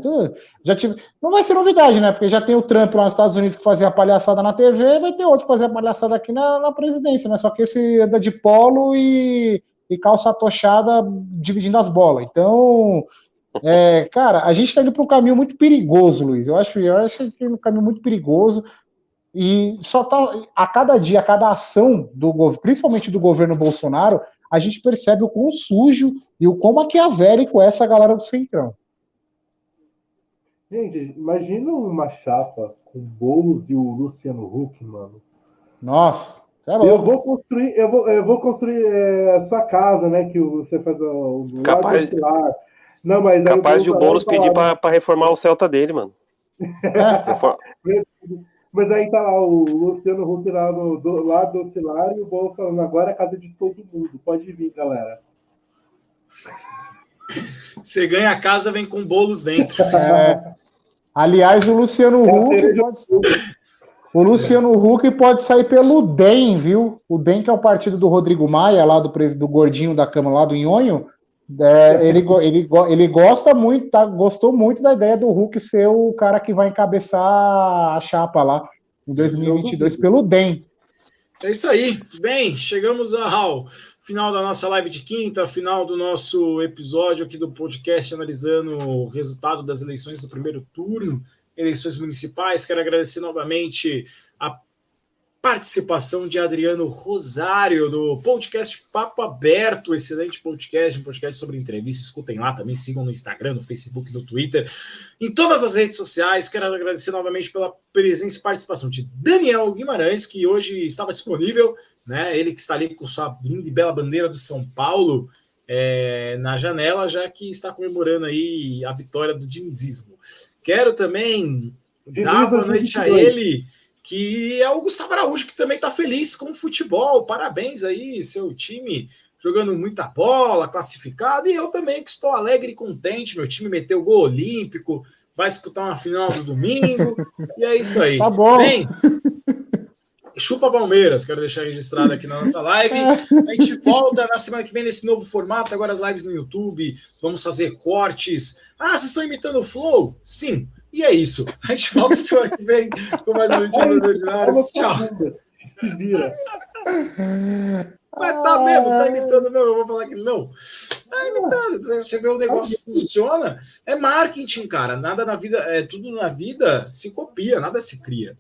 já tive, não vai ser novidade, né? Porque já tem o Trump lá nos Estados Unidos que fazia palhaçada na TV, vai ter outro que fazia palhaçada aqui na, na presidência, né? Só que esse anda de polo e, e calça tochada dividindo as bolas. Então, é, cara, a gente está indo para um caminho muito perigoso, Luiz. Eu acho, eu acho que está indo um caminho muito perigoso. E só tá a cada dia, a cada ação do governo, principalmente do governo Bolsonaro, a gente percebe o quão sujo e o quão maquiavélico é essa galera do Centrão. Gente, imagina uma chapa com Boulos e o Luciano Huck, mano. Nossa, é eu vou construir, eu vou, eu vou construir é, a sua casa, né? Que você faz o, o capaz, Não, mas capaz de o Boulos pedir para reformar o Celta dele, mano. (laughs) mas aí tá lá o Luciano Huck lá no do, lado do Cilar e o Boulos falando, agora é a casa de todo mundo. Pode vir, galera. Você ganha a casa, vem com bolos dentro. (laughs) É. Aliás, o Luciano Huck pode o Luciano Huck pode sair pelo DEM, viu? O DEM, que é o partido do Rodrigo Maia, lá do, do gordinho da cama, lá do Nhonho. É, ele, ele, ele gosta muito, tá, gostou muito da ideia do Huck ser o cara que vai encabeçar a chapa lá em 2022 pelo DEM. É isso aí. Bem, chegamos ao final da nossa live de quinta, final do nosso episódio aqui do podcast analisando o resultado das eleições do primeiro turno, eleições municipais. Quero agradecer novamente participação de Adriano Rosário, do podcast Papo Aberto, excelente podcast, um podcast sobre entrevista. Escutem lá também, sigam no Instagram, no Facebook, no Twitter, em todas as redes sociais. Quero agradecer novamente pela presença e participação de Daniel Guimarães, que hoje estava disponível, né? Ele que está ali com sua linda e bela bandeira do São Paulo. É, na janela, já que está comemorando aí a vitória do dinizismo. Quero também dar boa noite a ele, que é o Gustavo Araújo, que também está feliz com o futebol. Parabéns aí, seu time jogando muita bola, classificado, e eu também que estou alegre e contente. Meu time meteu gol olímpico, vai disputar uma final do domingo, e é isso aí. Tá bom. Bem, chupa Palmeiras, quero deixar registrado aqui na nossa live. A gente volta na semana que vem nesse novo formato, agora as lives no YouTube, vamos fazer cortes. Ah, vocês estão imitando o Flow? Sim. E é isso. A gente volta (laughs) semana que vem com mais um Notícias Ordinárias. Tchau. Se vira. Mas tá mesmo, tá imitando mesmo. Eu vou falar que não. Tá imitando. Você vê o negócio funciona. É marketing, cara. Nada na vida, é tudo na vida se copia, nada se cria.